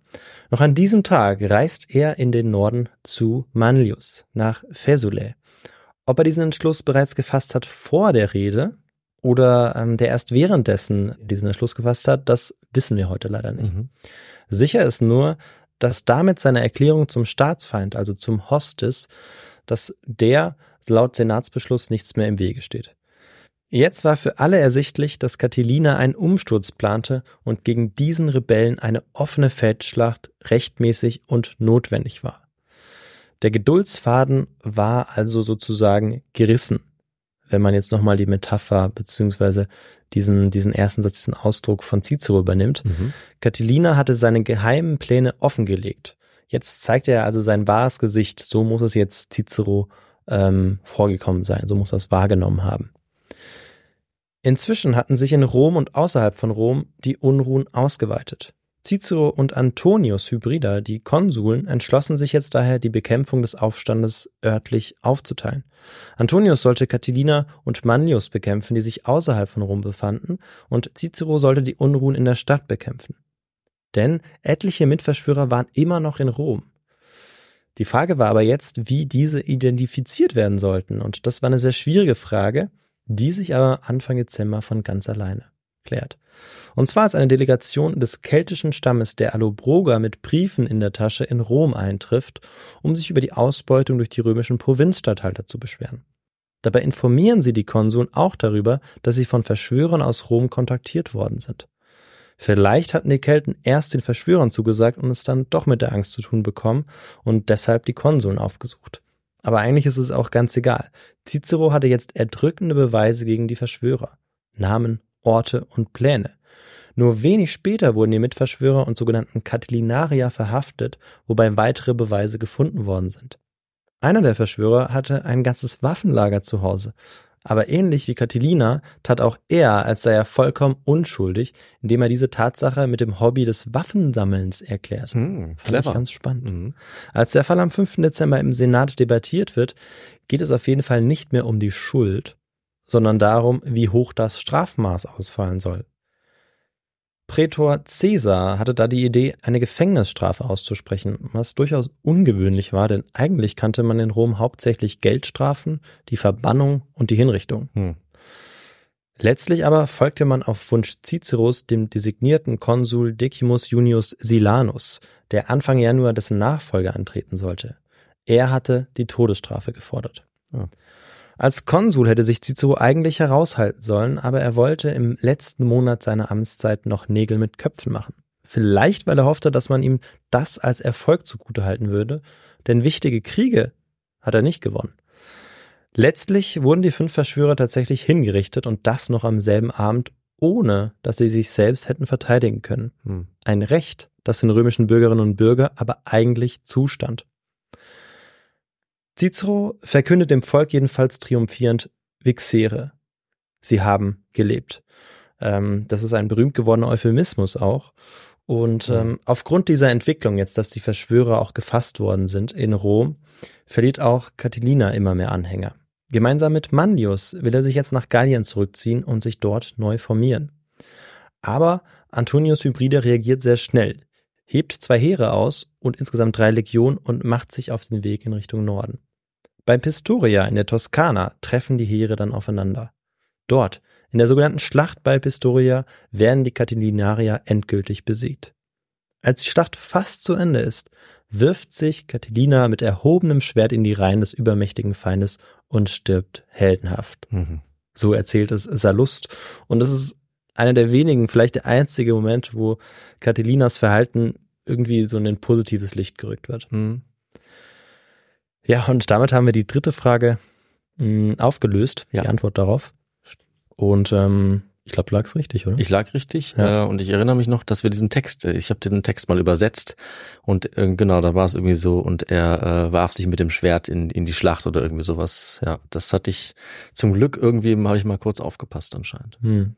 Noch an diesem Tag reist er in den Norden zu Manlius, nach Fesulae. Ob er diesen Entschluss bereits gefasst hat vor der Rede oder ähm, der erst währenddessen diesen Entschluss gefasst hat, das wissen wir heute leider nicht. Mhm. Sicher ist nur, dass damit seine Erklärung zum Staatsfeind, also zum Hostis, dass der laut Senatsbeschluss nichts mehr im Wege steht. Jetzt war für alle ersichtlich, dass Catilina einen Umsturz plante und gegen diesen Rebellen eine offene Feldschlacht rechtmäßig und notwendig war. Der Geduldsfaden war also sozusagen gerissen, wenn man jetzt nochmal die Metapher beziehungsweise diesen, diesen ersten Satz, diesen Ausdruck von Cicero übernimmt. Mhm. Catilina hatte seine geheimen Pläne offengelegt. Jetzt zeigt er also sein wahres Gesicht. So muss es jetzt Cicero ähm, vorgekommen sein. So muss es wahrgenommen haben. Inzwischen hatten sich in Rom und außerhalb von Rom die Unruhen ausgeweitet. Cicero und Antonius Hybrida, die Konsuln, entschlossen sich jetzt daher, die Bekämpfung des Aufstandes örtlich aufzuteilen. Antonius sollte Catilina und Manlius bekämpfen, die sich außerhalb von Rom befanden, und Cicero sollte die Unruhen in der Stadt bekämpfen. Denn etliche Mitverschwörer waren immer noch in Rom. Die Frage war aber jetzt, wie diese identifiziert werden sollten, und das war eine sehr schwierige Frage, die sich aber Anfang Dezember von ganz alleine klärt. Und zwar als eine Delegation des keltischen Stammes der Allobroger mit Briefen in der Tasche in Rom eintrifft, um sich über die Ausbeutung durch die römischen Provinzstatthalter zu beschweren. Dabei informieren sie die Konsuln auch darüber, dass sie von Verschwörern aus Rom kontaktiert worden sind. Vielleicht hatten die Kelten erst den Verschwörern zugesagt und es dann doch mit der Angst zu tun bekommen und deshalb die Konsuln aufgesucht. Aber eigentlich ist es auch ganz egal. Cicero hatte jetzt erdrückende Beweise gegen die Verschwörer. Namen, Orte und Pläne. Nur wenig später wurden die Mitverschwörer und sogenannten Catilinarier verhaftet, wobei weitere Beweise gefunden worden sind. Einer der Verschwörer hatte ein ganzes Waffenlager zu Hause. Aber ähnlich wie Catilina tat auch er, als sei er vollkommen unschuldig, indem er diese Tatsache mit dem Hobby des Waffensammelns erklärt. Hm, clever. ich ganz spannend. Mhm. Als der Fall am 5. Dezember im Senat debattiert wird, geht es auf jeden Fall nicht mehr um die Schuld, sondern darum, wie hoch das Strafmaß ausfallen soll. Prätor Caesar hatte da die Idee, eine Gefängnisstrafe auszusprechen, was durchaus ungewöhnlich war, denn eigentlich kannte man in Rom hauptsächlich Geldstrafen, die Verbannung und die Hinrichtung. Hm. Letztlich aber folgte man auf Wunsch Ciceros dem designierten Konsul Decimus Junius Silanus, der Anfang Januar dessen Nachfolger antreten sollte. Er hatte die Todesstrafe gefordert. Ja. Als Konsul hätte sich Cicero eigentlich heraushalten sollen, aber er wollte im letzten Monat seiner Amtszeit noch Nägel mit Köpfen machen. Vielleicht, weil er hoffte, dass man ihm das als Erfolg zugutehalten würde, denn wichtige Kriege hat er nicht gewonnen. Letztlich wurden die fünf Verschwörer tatsächlich hingerichtet und das noch am selben Abend, ohne dass sie sich selbst hätten verteidigen können. Hm. Ein Recht, das den römischen Bürgerinnen und Bürger aber eigentlich zustand. Cicero verkündet dem Volk jedenfalls triumphierend Vixere. Sie haben gelebt. Ähm, das ist ein berühmt gewordener Euphemismus auch. Und ähm, aufgrund dieser Entwicklung jetzt, dass die Verschwörer auch gefasst worden sind in Rom, verliert auch Catilina immer mehr Anhänger. Gemeinsam mit Manlius will er sich jetzt nach Gallien zurückziehen und sich dort neu formieren. Aber Antonius Hybride reagiert sehr schnell hebt zwei Heere aus und insgesamt drei Legionen und macht sich auf den Weg in Richtung Norden. Beim Pistoria in der Toskana treffen die Heere dann aufeinander. Dort, in der sogenannten Schlacht bei Pistoria, werden die Catilinarier endgültig besiegt. Als die Schlacht fast zu Ende ist, wirft sich Catilina mit erhobenem Schwert in die Reihen des übermächtigen Feindes und stirbt heldenhaft. Mhm. So erzählt es Salust. Und es ist einer der wenigen, vielleicht der einzige Moment, wo Catilinas Verhalten irgendwie so in ein positives Licht gerückt wird. Mhm. Ja, und damit haben wir die dritte Frage mh, hm, aufgelöst, ja. die Antwort darauf. Und ähm, ich glaube, du lagst richtig, oder? Ich lag richtig ja. äh, und ich erinnere mich noch, dass wir diesen Text, äh, ich habe den Text mal übersetzt und äh, genau, da war es irgendwie so und er äh, warf sich mit dem Schwert in, in die Schlacht oder irgendwie sowas. Ja, das hatte ich zum Glück irgendwie, habe ich mal kurz aufgepasst anscheinend. Hm.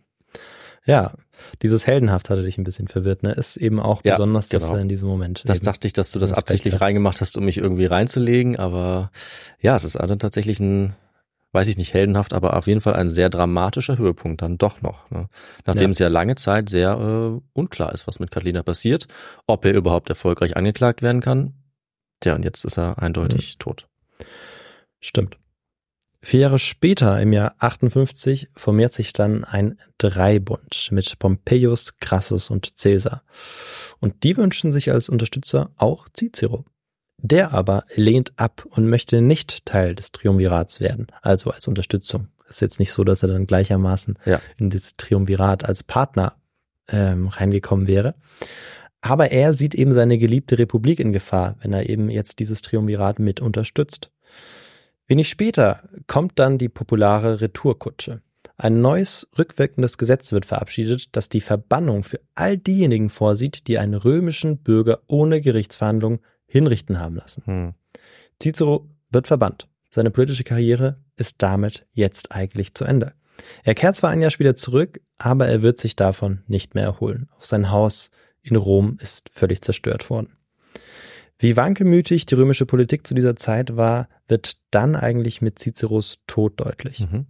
Ja, dieses Heldenhaft hatte dich ein bisschen verwirrt, ne? Ist eben auch Ja, besonders, dass genau. er in diesem Moment. Das dachte ich, dass du das absichtlich reingemacht hast, um mich irgendwie reinzulegen, aber ja, es ist dann tatsächlich ein, weiß ich nicht, heldenhaft, aber auf jeden Fall ein sehr dramatischer Höhepunkt dann doch noch. Ne? Nachdem Ja. es ja lange Zeit sehr äh, unklar ist, was mit Catalina passiert, ob er überhaupt erfolgreich angeklagt werden kann. Tja, und jetzt ist er eindeutig tot. Stimmt. Vier Jahre später, im Jahr 58, formiert sich dann ein Dreibund mit Pompeius, Crassus und Caesar. Und die wünschen sich als Unterstützer auch Cicero. Der aber lehnt ab und möchte nicht Teil des Triumvirats werden, also als Unterstützung. ist jetzt nicht so, dass er dann gleichermaßen Ja. in das Triumvirat als Partner ähm, reingekommen wäre. Aber er sieht eben seine geliebte Republik in Gefahr, wenn er eben jetzt dieses Triumvirat mit unterstützt. Wenig später kommt dann die populare Retourkutsche. Ein neues rückwirkendes Gesetz wird verabschiedet, das die Verbannung für all diejenigen vorsieht, die einen römischen Bürger ohne Gerichtsverhandlung hinrichten haben lassen. Hm. Cicero wird verbannt. Seine politische Karriere ist damit jetzt eigentlich zu Ende. Er kehrt zwar ein Jahr später zurück, aber er wird sich davon nicht mehr erholen. Auch sein Haus in Rom ist völlig zerstört worden. Wie wankelmütig die römische Politik zu dieser Zeit war, wird dann eigentlich mit Ciceros Tod deutlich. Mhm.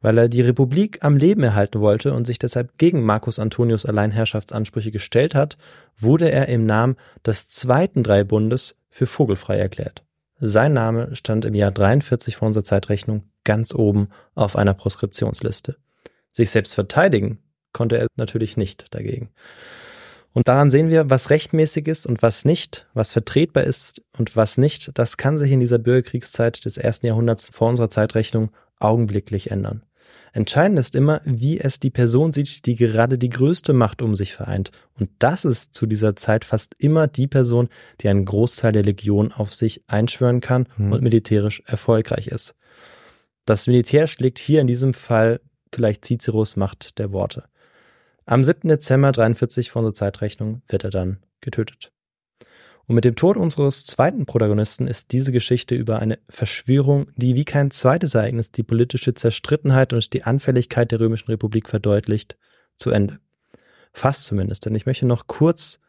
Weil er die Republik am Leben erhalten wollte und sich deshalb gegen Marcus Antonius Alleinherrschaftsansprüche gestellt hat, wurde er im Namen des zweiten Dreibundes für vogelfrei erklärt. Sein Name stand im Jahr 43 vor unserer Zeitrechnung ganz oben auf einer Proskriptionsliste. Sich selbst verteidigen konnte er natürlich nicht dagegen. Und daran sehen wir, was rechtmäßig ist und was nicht, was vertretbar ist und was nicht. Das kann sich in dieser Bürgerkriegszeit des ersten Jahrhunderts vor unserer Zeitrechnung augenblicklich ändern. Entscheidend ist immer, wie es die Person sieht, die gerade die größte Macht um sich vereint. Und das ist zu dieser Zeit fast immer die Person, die einen Großteil der Legion auf sich einschwören kann Hm. und militärisch erfolgreich ist. Das Militär schlägt hier in diesem Fall vielleicht Ciceros Macht der Worte. Am 7. Dezember 43 vor unserer Zeitrechnung wird er dann getötet. Und mit dem Tod unseres zweiten Protagonisten ist diese Geschichte über eine Verschwörung, die wie kein zweites Ereignis die politische Zerstrittenheit und die Anfälligkeit der Römischen Republik verdeutlicht, zu Ende. Fast zumindest, denn ich möchte noch kurz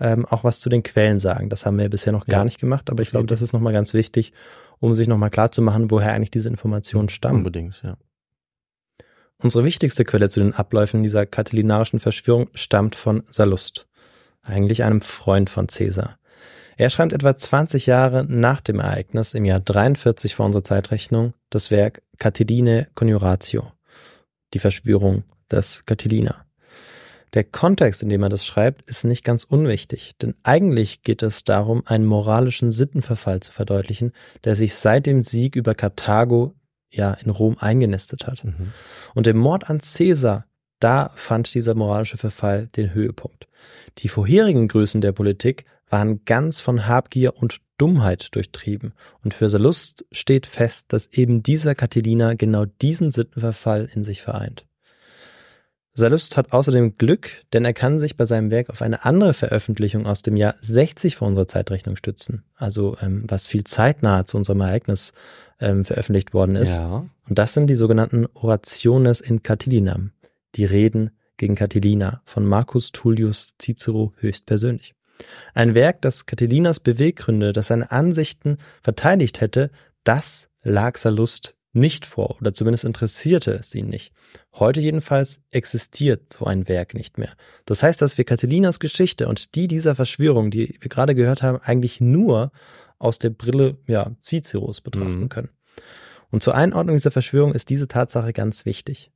ähm, auch was zu den Quellen sagen. Das haben wir bisher noch gar Ja. nicht gemacht, aber ich glaube, das ist nochmal ganz wichtig, um sich nochmal klarzumachen, woher eigentlich diese Informationen stammen. Unbedingt, ja. Unsere wichtigste Quelle zu den Abläufen dieser katilinarischen Verschwörung stammt von Sallust, eigentlich einem Freund von Caesar. Er schreibt etwa 20 Jahre nach dem Ereignis im Jahr 43 vor unserer Zeitrechnung das Werk Catiline Conjuratio, die Verschwörung des Catilina. Der Kontext, in dem er das schreibt, ist nicht ganz unwichtig, denn eigentlich geht es darum, einen moralischen Sittenverfall zu verdeutlichen, der sich seit dem Sieg über Karthago ja in Rom eingenistet hat. Mhm. Und im Mord an Caesar, da fand dieser moralische Verfall den Höhepunkt. Die vorherigen Größen der Politik waren ganz von Habgier und Dummheit durchtrieben. Und für Sallust steht fest, dass eben dieser Catilina genau diesen Sittenverfall in sich vereint. Sallust hat außerdem Glück, denn er kann sich bei seinem Werk auf eine andere Veröffentlichung aus dem Jahr 60 vor unserer Zeitrechnung stützen. Also ähm, was viel zeitnah zu unserem Ereignis ähm, veröffentlicht worden ist. Ja. Und das sind die sogenannten Orationes in Catilinam, die Reden gegen Catilina von Marcus Tullius Cicero höchstpersönlich. Ein Werk, das Catilinas Beweggründe, das seine Ansichten verteidigt hätte, das lag Sallust nicht vor oder zumindest interessierte es ihn nicht. Heute jedenfalls existiert so ein Werk nicht mehr. Das heißt, dass wir Catilinas Geschichte und die dieser Verschwörung, die wir gerade gehört haben, eigentlich nur aus der Brille ja, Ciceros betrachten Mhm. können. Und zur Einordnung dieser Verschwörung ist diese Tatsache ganz wichtig.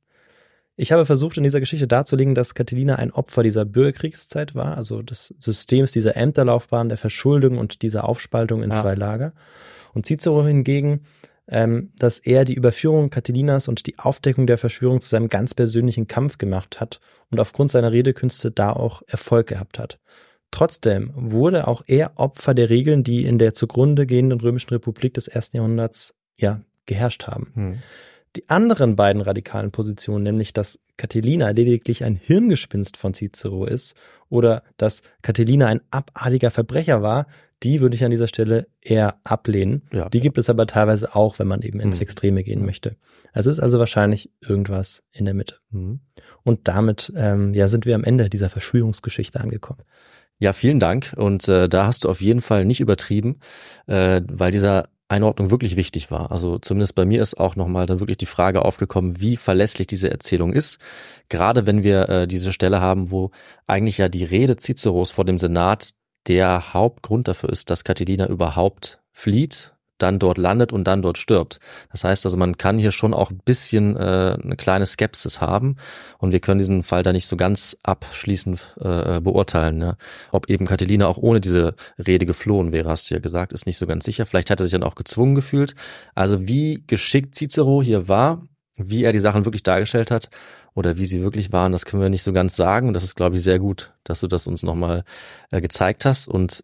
Ich habe versucht, in dieser Geschichte darzulegen, dass Catilina ein Opfer dieser Bürgerkriegszeit war, also des Systems dieser Ämterlaufbahn, der Verschuldung und dieser Aufspaltung in Ja. zwei Lager. Und Cicero hingegen, ähm, dass er die Überführung Catilinas und die Aufdeckung der Verschwörung zu seinem ganz persönlichen Kampf gemacht hat und aufgrund seiner Redekünste da auch Erfolg gehabt hat. Trotzdem wurde auch er Opfer der Regeln, die in der zugrunde gehenden römischen Republik des ersten Jahrhunderts ja geherrscht haben. Hm. Die anderen beiden radikalen Positionen, nämlich dass Catilina lediglich ein Hirngespinst von Cicero ist oder dass Catilina ein abartiger Verbrecher war, Die würde ich an dieser Stelle eher ablehnen. Ja. Die gibt es aber teilweise auch, wenn man eben ins Mhm. Extreme gehen Mhm. möchte. Es ist also wahrscheinlich irgendwas in der Mitte. Mhm. Und damit ähm, ja, sind wir am Ende dieser Verschwörungsgeschichte angekommen. Ja, vielen Dank. Und äh, da hast du auf jeden Fall nicht übertrieben, äh, weil dieser Einordnung wirklich wichtig war. Also zumindest bei mir ist auch nochmal dann wirklich die Frage aufgekommen, wie verlässlich diese Erzählung ist. Gerade wenn wir äh, diese Stelle haben, wo eigentlich ja die Rede Ciceros vor dem Senat der Hauptgrund dafür ist, dass Catilina überhaupt flieht, dann dort landet und dann dort stirbt. Das heißt also, man kann hier schon auch ein bisschen äh, eine kleine Skepsis haben und wir können diesen Fall da nicht so ganz abschließend äh, beurteilen. Ne? Ob eben Catilina auch ohne diese Rede geflohen wäre, hast du ja gesagt, ist nicht so ganz sicher. Vielleicht hat er sich dann auch gezwungen gefühlt. Also wie geschickt Cicero hier war, wie er die Sachen wirklich dargestellt hat oder wie sie wirklich waren, das können wir nicht so ganz sagen. Das ist, glaube ich, sehr gut, dass du das uns nochmal äh, gezeigt hast. Und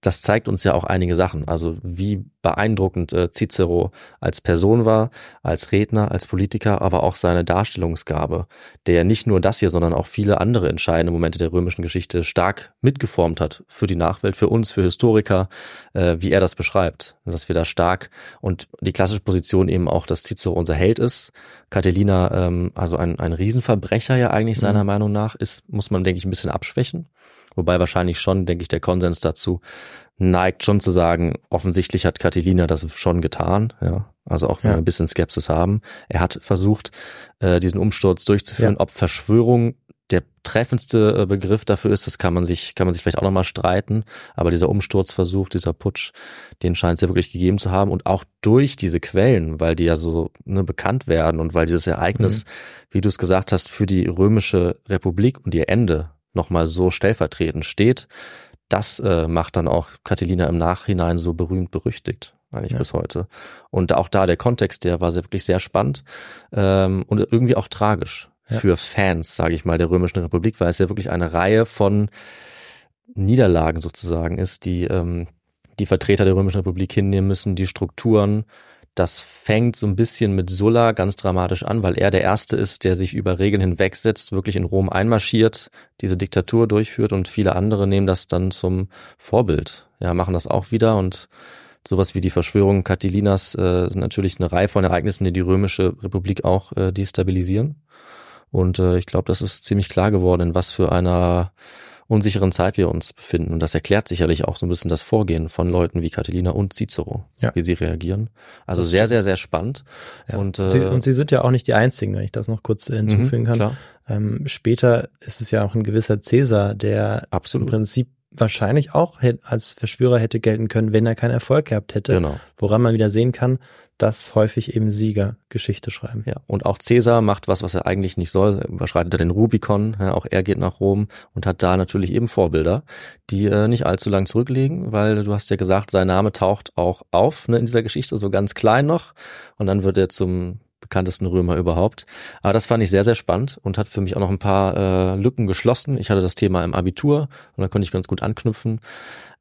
das zeigt uns ja auch einige Sachen. Also wie beeindruckend äh, Cicero als Person war, als Redner, als Politiker, aber auch seine Darstellungsgabe, der ja nicht nur das hier, sondern auch viele andere entscheidende Momente der römischen Geschichte stark mitgeformt hat für die Nachwelt, für uns, für Historiker, äh, wie er das beschreibt. Dass wir da stark und die klassische Position eben auch, dass Cicero unser Held ist. Catilina, ähm, also ein, ein Riesenverbrecher ja eigentlich seiner Meinung nach, ist, muss man, denke ich, ein bisschen abschwächen. Wobei wahrscheinlich schon, denke ich, der Konsens dazu neigt schon zu sagen, offensichtlich hat Catilina das schon getan, ja. Also auch wenn Ja. wir ein bisschen Skepsis haben. Er hat versucht, äh, diesen Umsturz durchzuführen. Ob Verschwörung der treffendste äh, Begriff dafür ist, das kann man sich, kann man sich vielleicht auch nochmal streiten. Aber dieser Umsturzversuch, dieser Putsch, den scheint es ja wirklich gegeben zu haben. Und auch durch diese Quellen, weil die ja so ne, bekannt werden und weil dieses Ereignis, wie du es gesagt hast, für die römische Republik und ihr Ende nochmal so stellvertretend steht, das äh, macht dann auch Catilina im Nachhinein so berühmt berüchtigt, eigentlich Ja. bis heute. Und auch da der Kontext, der war sehr, wirklich sehr spannend ähm, und irgendwie auch tragisch Ja. für Fans, sage ich mal, der Römischen Republik, weil es ja wirklich eine Reihe von Niederlagen sozusagen ist, die ähm, die Vertreter der Römischen Republik hinnehmen müssen, die Strukturen. Das fängt so ein bisschen mit Sulla ganz dramatisch an, weil er der Erste ist, der sich über Regeln hinwegsetzt, wirklich in Rom einmarschiert, diese Diktatur durchführt und viele andere nehmen das dann zum Vorbild. Ja, machen das auch wieder und sowas wie die Verschwörung Catilinas äh, sind natürlich eine Reihe von Ereignissen, die die Römische Republik auch äh, destabilisieren. Und äh, ich glaube, das ist ziemlich klar geworden, in was für einer unsicheren Zeit wir uns befinden. Und das erklärt sicherlich auch so ein bisschen das Vorgehen von Leuten wie Catilina und Cicero, Ja. wie sie reagieren. Also sehr, sehr, sehr spannend. Ja. Und, äh, sie, und sie sind ja auch nicht die einzigen, wenn ich das noch kurz äh, hinzufügen mhm, kann. Klar, Ähm, später ist es ja auch ein gewisser Cäsar, der absolut. im Prinzip wahrscheinlich auch als Verschwörer hätte gelten können, wenn er keinen Erfolg gehabt hätte. Genau. Woran man wieder sehen kann, dass häufig eben Sieger Geschichte schreiben. Ja, und auch Cäsar macht was, was er eigentlich nicht soll, Er überschreitet er den Rubikon, ja, auch er geht nach Rom und hat da natürlich eben Vorbilder, die äh, nicht allzu lang zurückliegen, weil du hast ja gesagt, sein Name taucht auch auf ne, in dieser Geschichte, so ganz klein noch und dann wird er zum bekanntesten Römer überhaupt. Aber das fand ich sehr, sehr spannend und hat für mich auch noch ein paar äh, Lücken geschlossen. Ich hatte das Thema im Abitur und da konnte ich ganz gut anknüpfen.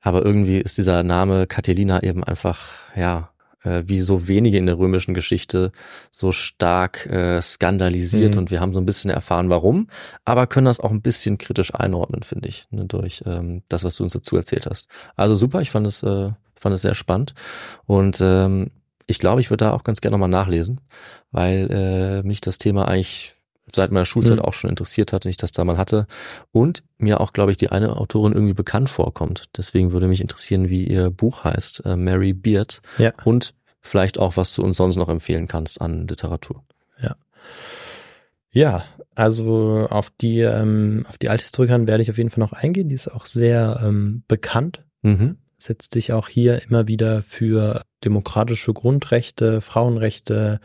Aber irgendwie ist dieser Name Catilina eben einfach, ja, äh, wie so wenige in der römischen Geschichte so stark äh, skandalisiert Mhm. und wir haben so ein bisschen erfahren, warum, aber können das auch ein bisschen kritisch einordnen, finde ich, ne, durch ähm, das, was du uns dazu erzählt hast. Also super, ich fand es, äh, fand es sehr spannend und ähm, ich glaube, ich würde da auch ganz gerne nochmal nachlesen, weil äh, mich das Thema eigentlich seit meiner Schulzeit Mhm. auch schon interessiert hat, nicht das da mal hatte und mir auch, glaube ich, die eine Autorin irgendwie bekannt vorkommt. Deswegen würde mich interessieren, wie ihr Buch heißt, äh, Mary Beard Ja. und vielleicht auch, was du uns sonst noch empfehlen kannst an Literatur. Ja, also auf die, ähm, auf die Althistorikerin werde ich auf jeden Fall noch eingehen. Die ist auch sehr ähm, bekannt, Mhm. Setzt sich auch hier immer wieder für demokratische Grundrechte, Frauenrechte,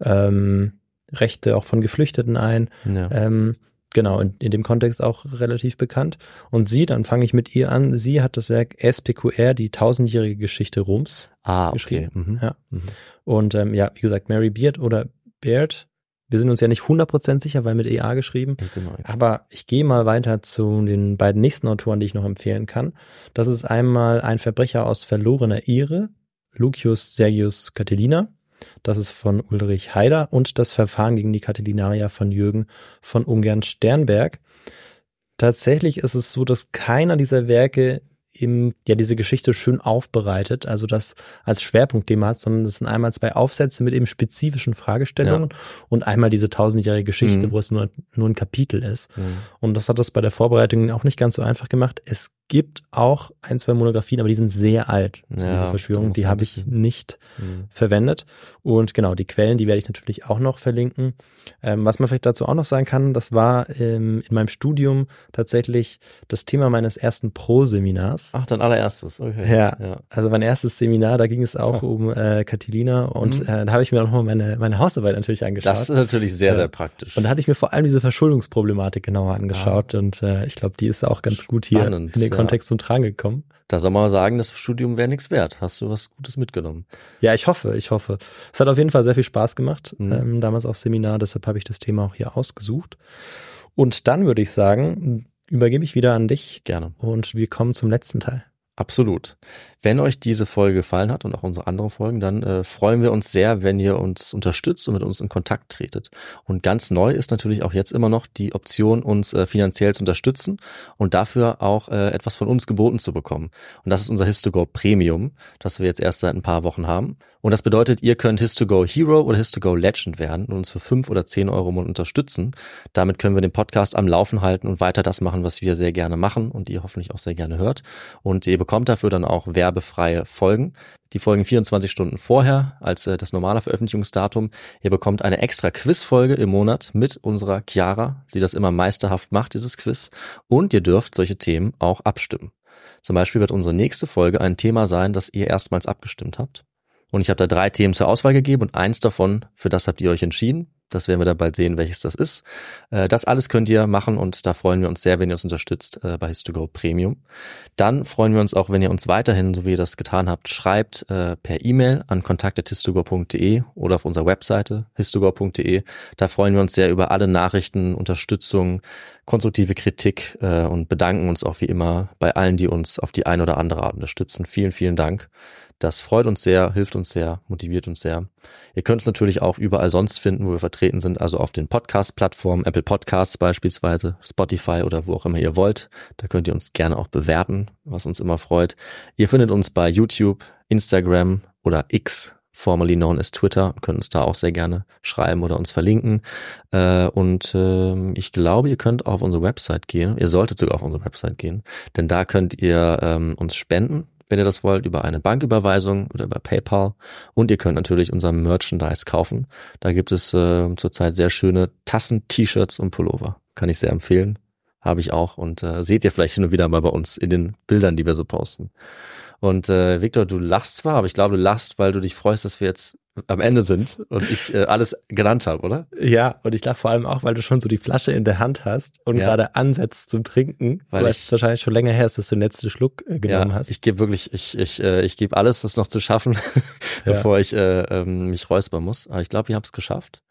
ähm, Rechte auch von Geflüchteten ein. Ja. Ähm, genau, in, in dem Kontext auch relativ bekannt. Und sie, dann fange ich mit ihr an, sie hat das Werk SPQR, die tausendjährige Geschichte Roms. ah, okay. geschrieben. Mhm. Ja. Mhm. Und ähm, ja, wie gesagt, Mary Beard oder Baird. Wir sind uns ja nicht 100% sicher, weil mit EA geschrieben. Genau. Aber ich gehe mal weiter zu den beiden nächsten Autoren, die ich noch empfehlen kann. Das ist einmal ein Verbrecher aus verlorener Ehre, Lucius Sergius Catilina. Das ist von Ulrich Haider und das Verfahren gegen die Catilinarier von Jürgen von Ungern Sternberg. Tatsächlich ist es so, dass keiner dieser Werke eben ja diese Geschichte schön aufbereitet, also das als Schwerpunktthema hat, sondern es sind einmal zwei Aufsätze mit eben spezifischen Fragestellungen ja. und einmal diese tausendjährige Geschichte, mhm. wo es nur, nur ein Kapitel ist. Mhm. Und das hat das bei der Vorbereitung auch nicht ganz so einfach gemacht. Es gibt auch ein, zwei Monografien, aber die sind sehr alt zu ja, dieser Verschwörung. Die habe ich nicht mhm. verwendet. Und genau, die Quellen, die werde ich natürlich auch noch verlinken. Ähm, was man vielleicht dazu auch noch sagen kann, das war ähm, in meinem Studium tatsächlich das Thema meines ersten Pro-Seminars. Ach, dein allererstes, okay. Ja, ja, also mein erstes Seminar, da ging es auch ja. um äh, Catilina und mhm. äh, da habe ich mir auch nochmal meine, meine Hausarbeit natürlich angeschaut. Das ist natürlich sehr, sehr praktisch. Und da hatte ich mir vor allem diese Verschuldungsproblematik genauer angeschaut und äh, ich glaube, die ist auch ganz gut hier Spannend, in den Kontext zum Tragen gekommen. Da soll man sagen, das Studium wäre nichts wert. Hast du was Gutes mitgenommen? Ja, ich hoffe, ich hoffe. Es hat auf jeden Fall sehr viel Spaß gemacht, mhm. ähm, damals auch Seminar, deshalb habe ich das Thema auch hier ausgesucht. Und dann würde ich sagen, übergebe ich wieder an dich. Gerne. Und wir kommen zum letzten Teil. Absolut. Wenn euch diese Folge gefallen hat und auch unsere anderen Folgen, dann äh, freuen wir uns sehr, wenn ihr uns unterstützt und mit uns in Kontakt tretet. Und ganz neu ist natürlich auch jetzt immer noch die Option, uns äh, finanziell zu unterstützen und dafür auch äh, etwas von uns geboten zu bekommen. Und das ist unser Histogo Premium, das wir jetzt erst seit ein paar Wochen haben. Und das bedeutet, ihr könnt Histogo Hero oder Histogo Legend werden und uns für fünf oder zehn Euro im Monat unterstützen. Damit können wir den Podcast am Laufen halten und weiter das machen, was wir sehr gerne machen und ihr hoffentlich auch sehr gerne hört. Und ihr bekommt dafür dann auch werbefreie Folgen. Die folgen 24 Stunden vorher als äh, das normale Veröffentlichungsdatum. Ihr bekommt eine extra Quizfolge im Monat mit unserer Chiara, die das immer meisterhaft macht, dieses Quiz. Und ihr dürft solche Themen auch abstimmen. Zum Beispiel wird unsere nächste Folge ein Thema sein, das ihr erstmals abgestimmt habt. Und ich habe da drei Themen zur Auswahl gegeben und eins davon, für das habt ihr euch entschieden. Das werden wir dann bald sehen, welches das ist. Äh, das alles könnt ihr machen und da freuen wir uns sehr, wenn ihr uns unterstützt äh, bei Histogo Premium. Dann freuen wir uns auch, wenn ihr uns weiterhin, so wie ihr das getan habt, schreibt äh, per E-Mail an kontakt.histogo.de oder auf unserer Webseite histogo.de. Da freuen wir uns sehr über alle Nachrichten, Unterstützung, konstruktive Kritik und bedanken uns auch wie immer bei allen, die uns auf die eine oder andere Art unterstützen. Vielen, vielen Dank. Das freut uns sehr, hilft uns sehr, motiviert uns sehr. Ihr könnt es natürlich auch überall sonst finden, wo wir vertreten sind, also auf den Podcast-Plattformen, Apple Podcasts beispielsweise, Spotify oder wo auch immer ihr wollt. Da könnt ihr uns gerne auch bewerten, was uns immer freut. Ihr findet uns bei YouTube, Instagram oder X, formerly known as Twitter, könnt uns da auch sehr gerne schreiben oder uns verlinken. Äh, und ähm, ich glaube, ihr könnt auf unsere Website gehen. Ihr solltet sogar auf unsere Website gehen, denn da könnt ihr ähm, uns spenden wenn ihr das wollt, über eine Banküberweisung oder über PayPal. Und ihr könnt natürlich unser Merchandise kaufen. Da gibt es äh, zurzeit sehr schöne Tassen, T-Shirts und Pullover. Kann ich sehr empfehlen. Habe ich auch. Und äh, seht ihr vielleicht hin und wieder mal bei uns in den Bildern, die wir so posten. Und äh, Victor, du lachst zwar, aber ich glaube, du lachst, weil du dich freust, dass wir jetzt am Ende sind und ich äh, alles genannt habe, oder? Ja, und ich lach vor allem auch, weil du schon so die Flasche in der Hand hast und ja. gerade ansetzt zum Trinken, weil es wahrscheinlich schon länger her ist, dass du den letzten Schluck äh, genommen ja, hast. Ich gebe wirklich, ich ich äh, ich gebe alles, das noch zu schaffen, bevor ja. ich äh, ähm, mich räuspern muss. Aber ich glaube, ihr habt es geschafft.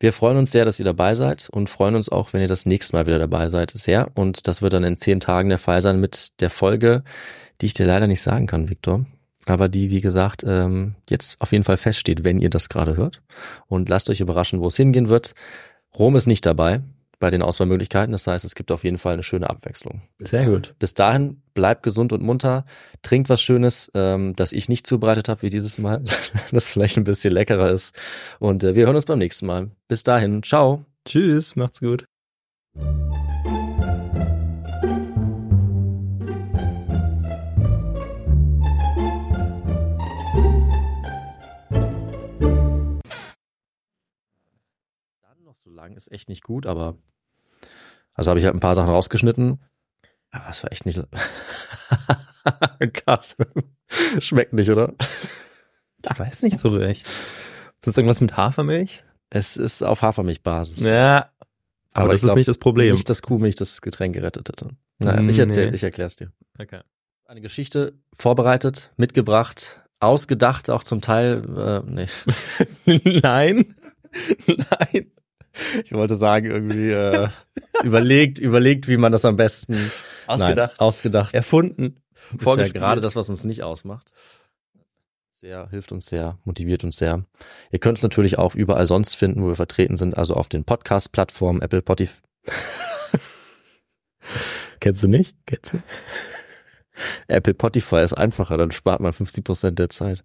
Wir freuen uns sehr, dass ihr dabei seid und freuen uns auch, wenn ihr das nächste Mal wieder dabei seid, sehr. Und das wird dann in zehn Tagen der Fall sein mit der Folge, die ich dir leider nicht sagen kann, Viktor. Aber die, wie gesagt, ähm, jetzt auf jeden Fall feststeht, wenn ihr das gerade hört. Und lasst euch überraschen, wo es hingehen wird. Rom ist nicht dabei bei den Auswahlmöglichkeiten. Das heißt, es gibt auf jeden Fall eine schöne Abwechslung. Sehr gut. Bis dahin, bleibt gesund und munter, trinkt was Schönes, ähm, das ich nicht zubereitet habe wie dieses Mal, das vielleicht ein bisschen leckerer ist. Und äh, wir hören uns beim nächsten Mal. Bis dahin, ciao. Tschüss, macht's gut. Lang ist echt nicht gut, aber also habe ich halt ein paar Sachen rausgeschnitten. Aber es war echt nicht krass. Schmeckt nicht, oder? Ich weiß nicht so recht. Ist das irgendwas mit Hafermilch? Es ist auf Hafermilchbasis. Ja. Aber, aber das ist glaub, nicht das Problem. Nicht, dass Kuhmilch das Getränk gerettet hätte. Naja, ich erzähl, nee. ich erklär's dir. Okay. Eine Geschichte vorbereitet, mitgebracht, ausgedacht, auch zum Teil, äh, nee. Nein. Nein. Ich wollte sagen, irgendwie äh, überlegt, überlegt, wie man das am besten ausgedacht, nein, ausgedacht, erfunden, das ist ja gerade das, was uns nicht ausmacht. Sehr hilft uns sehr, motiviert uns sehr. Ihr könnt es natürlich auch überall sonst finden, wo wir vertreten sind, also auf den Podcast-Plattformen, Apple, Spotify. Kennst du nicht? Kennst du? Apple Spotify ist einfacher, dann spart man 50% der Zeit.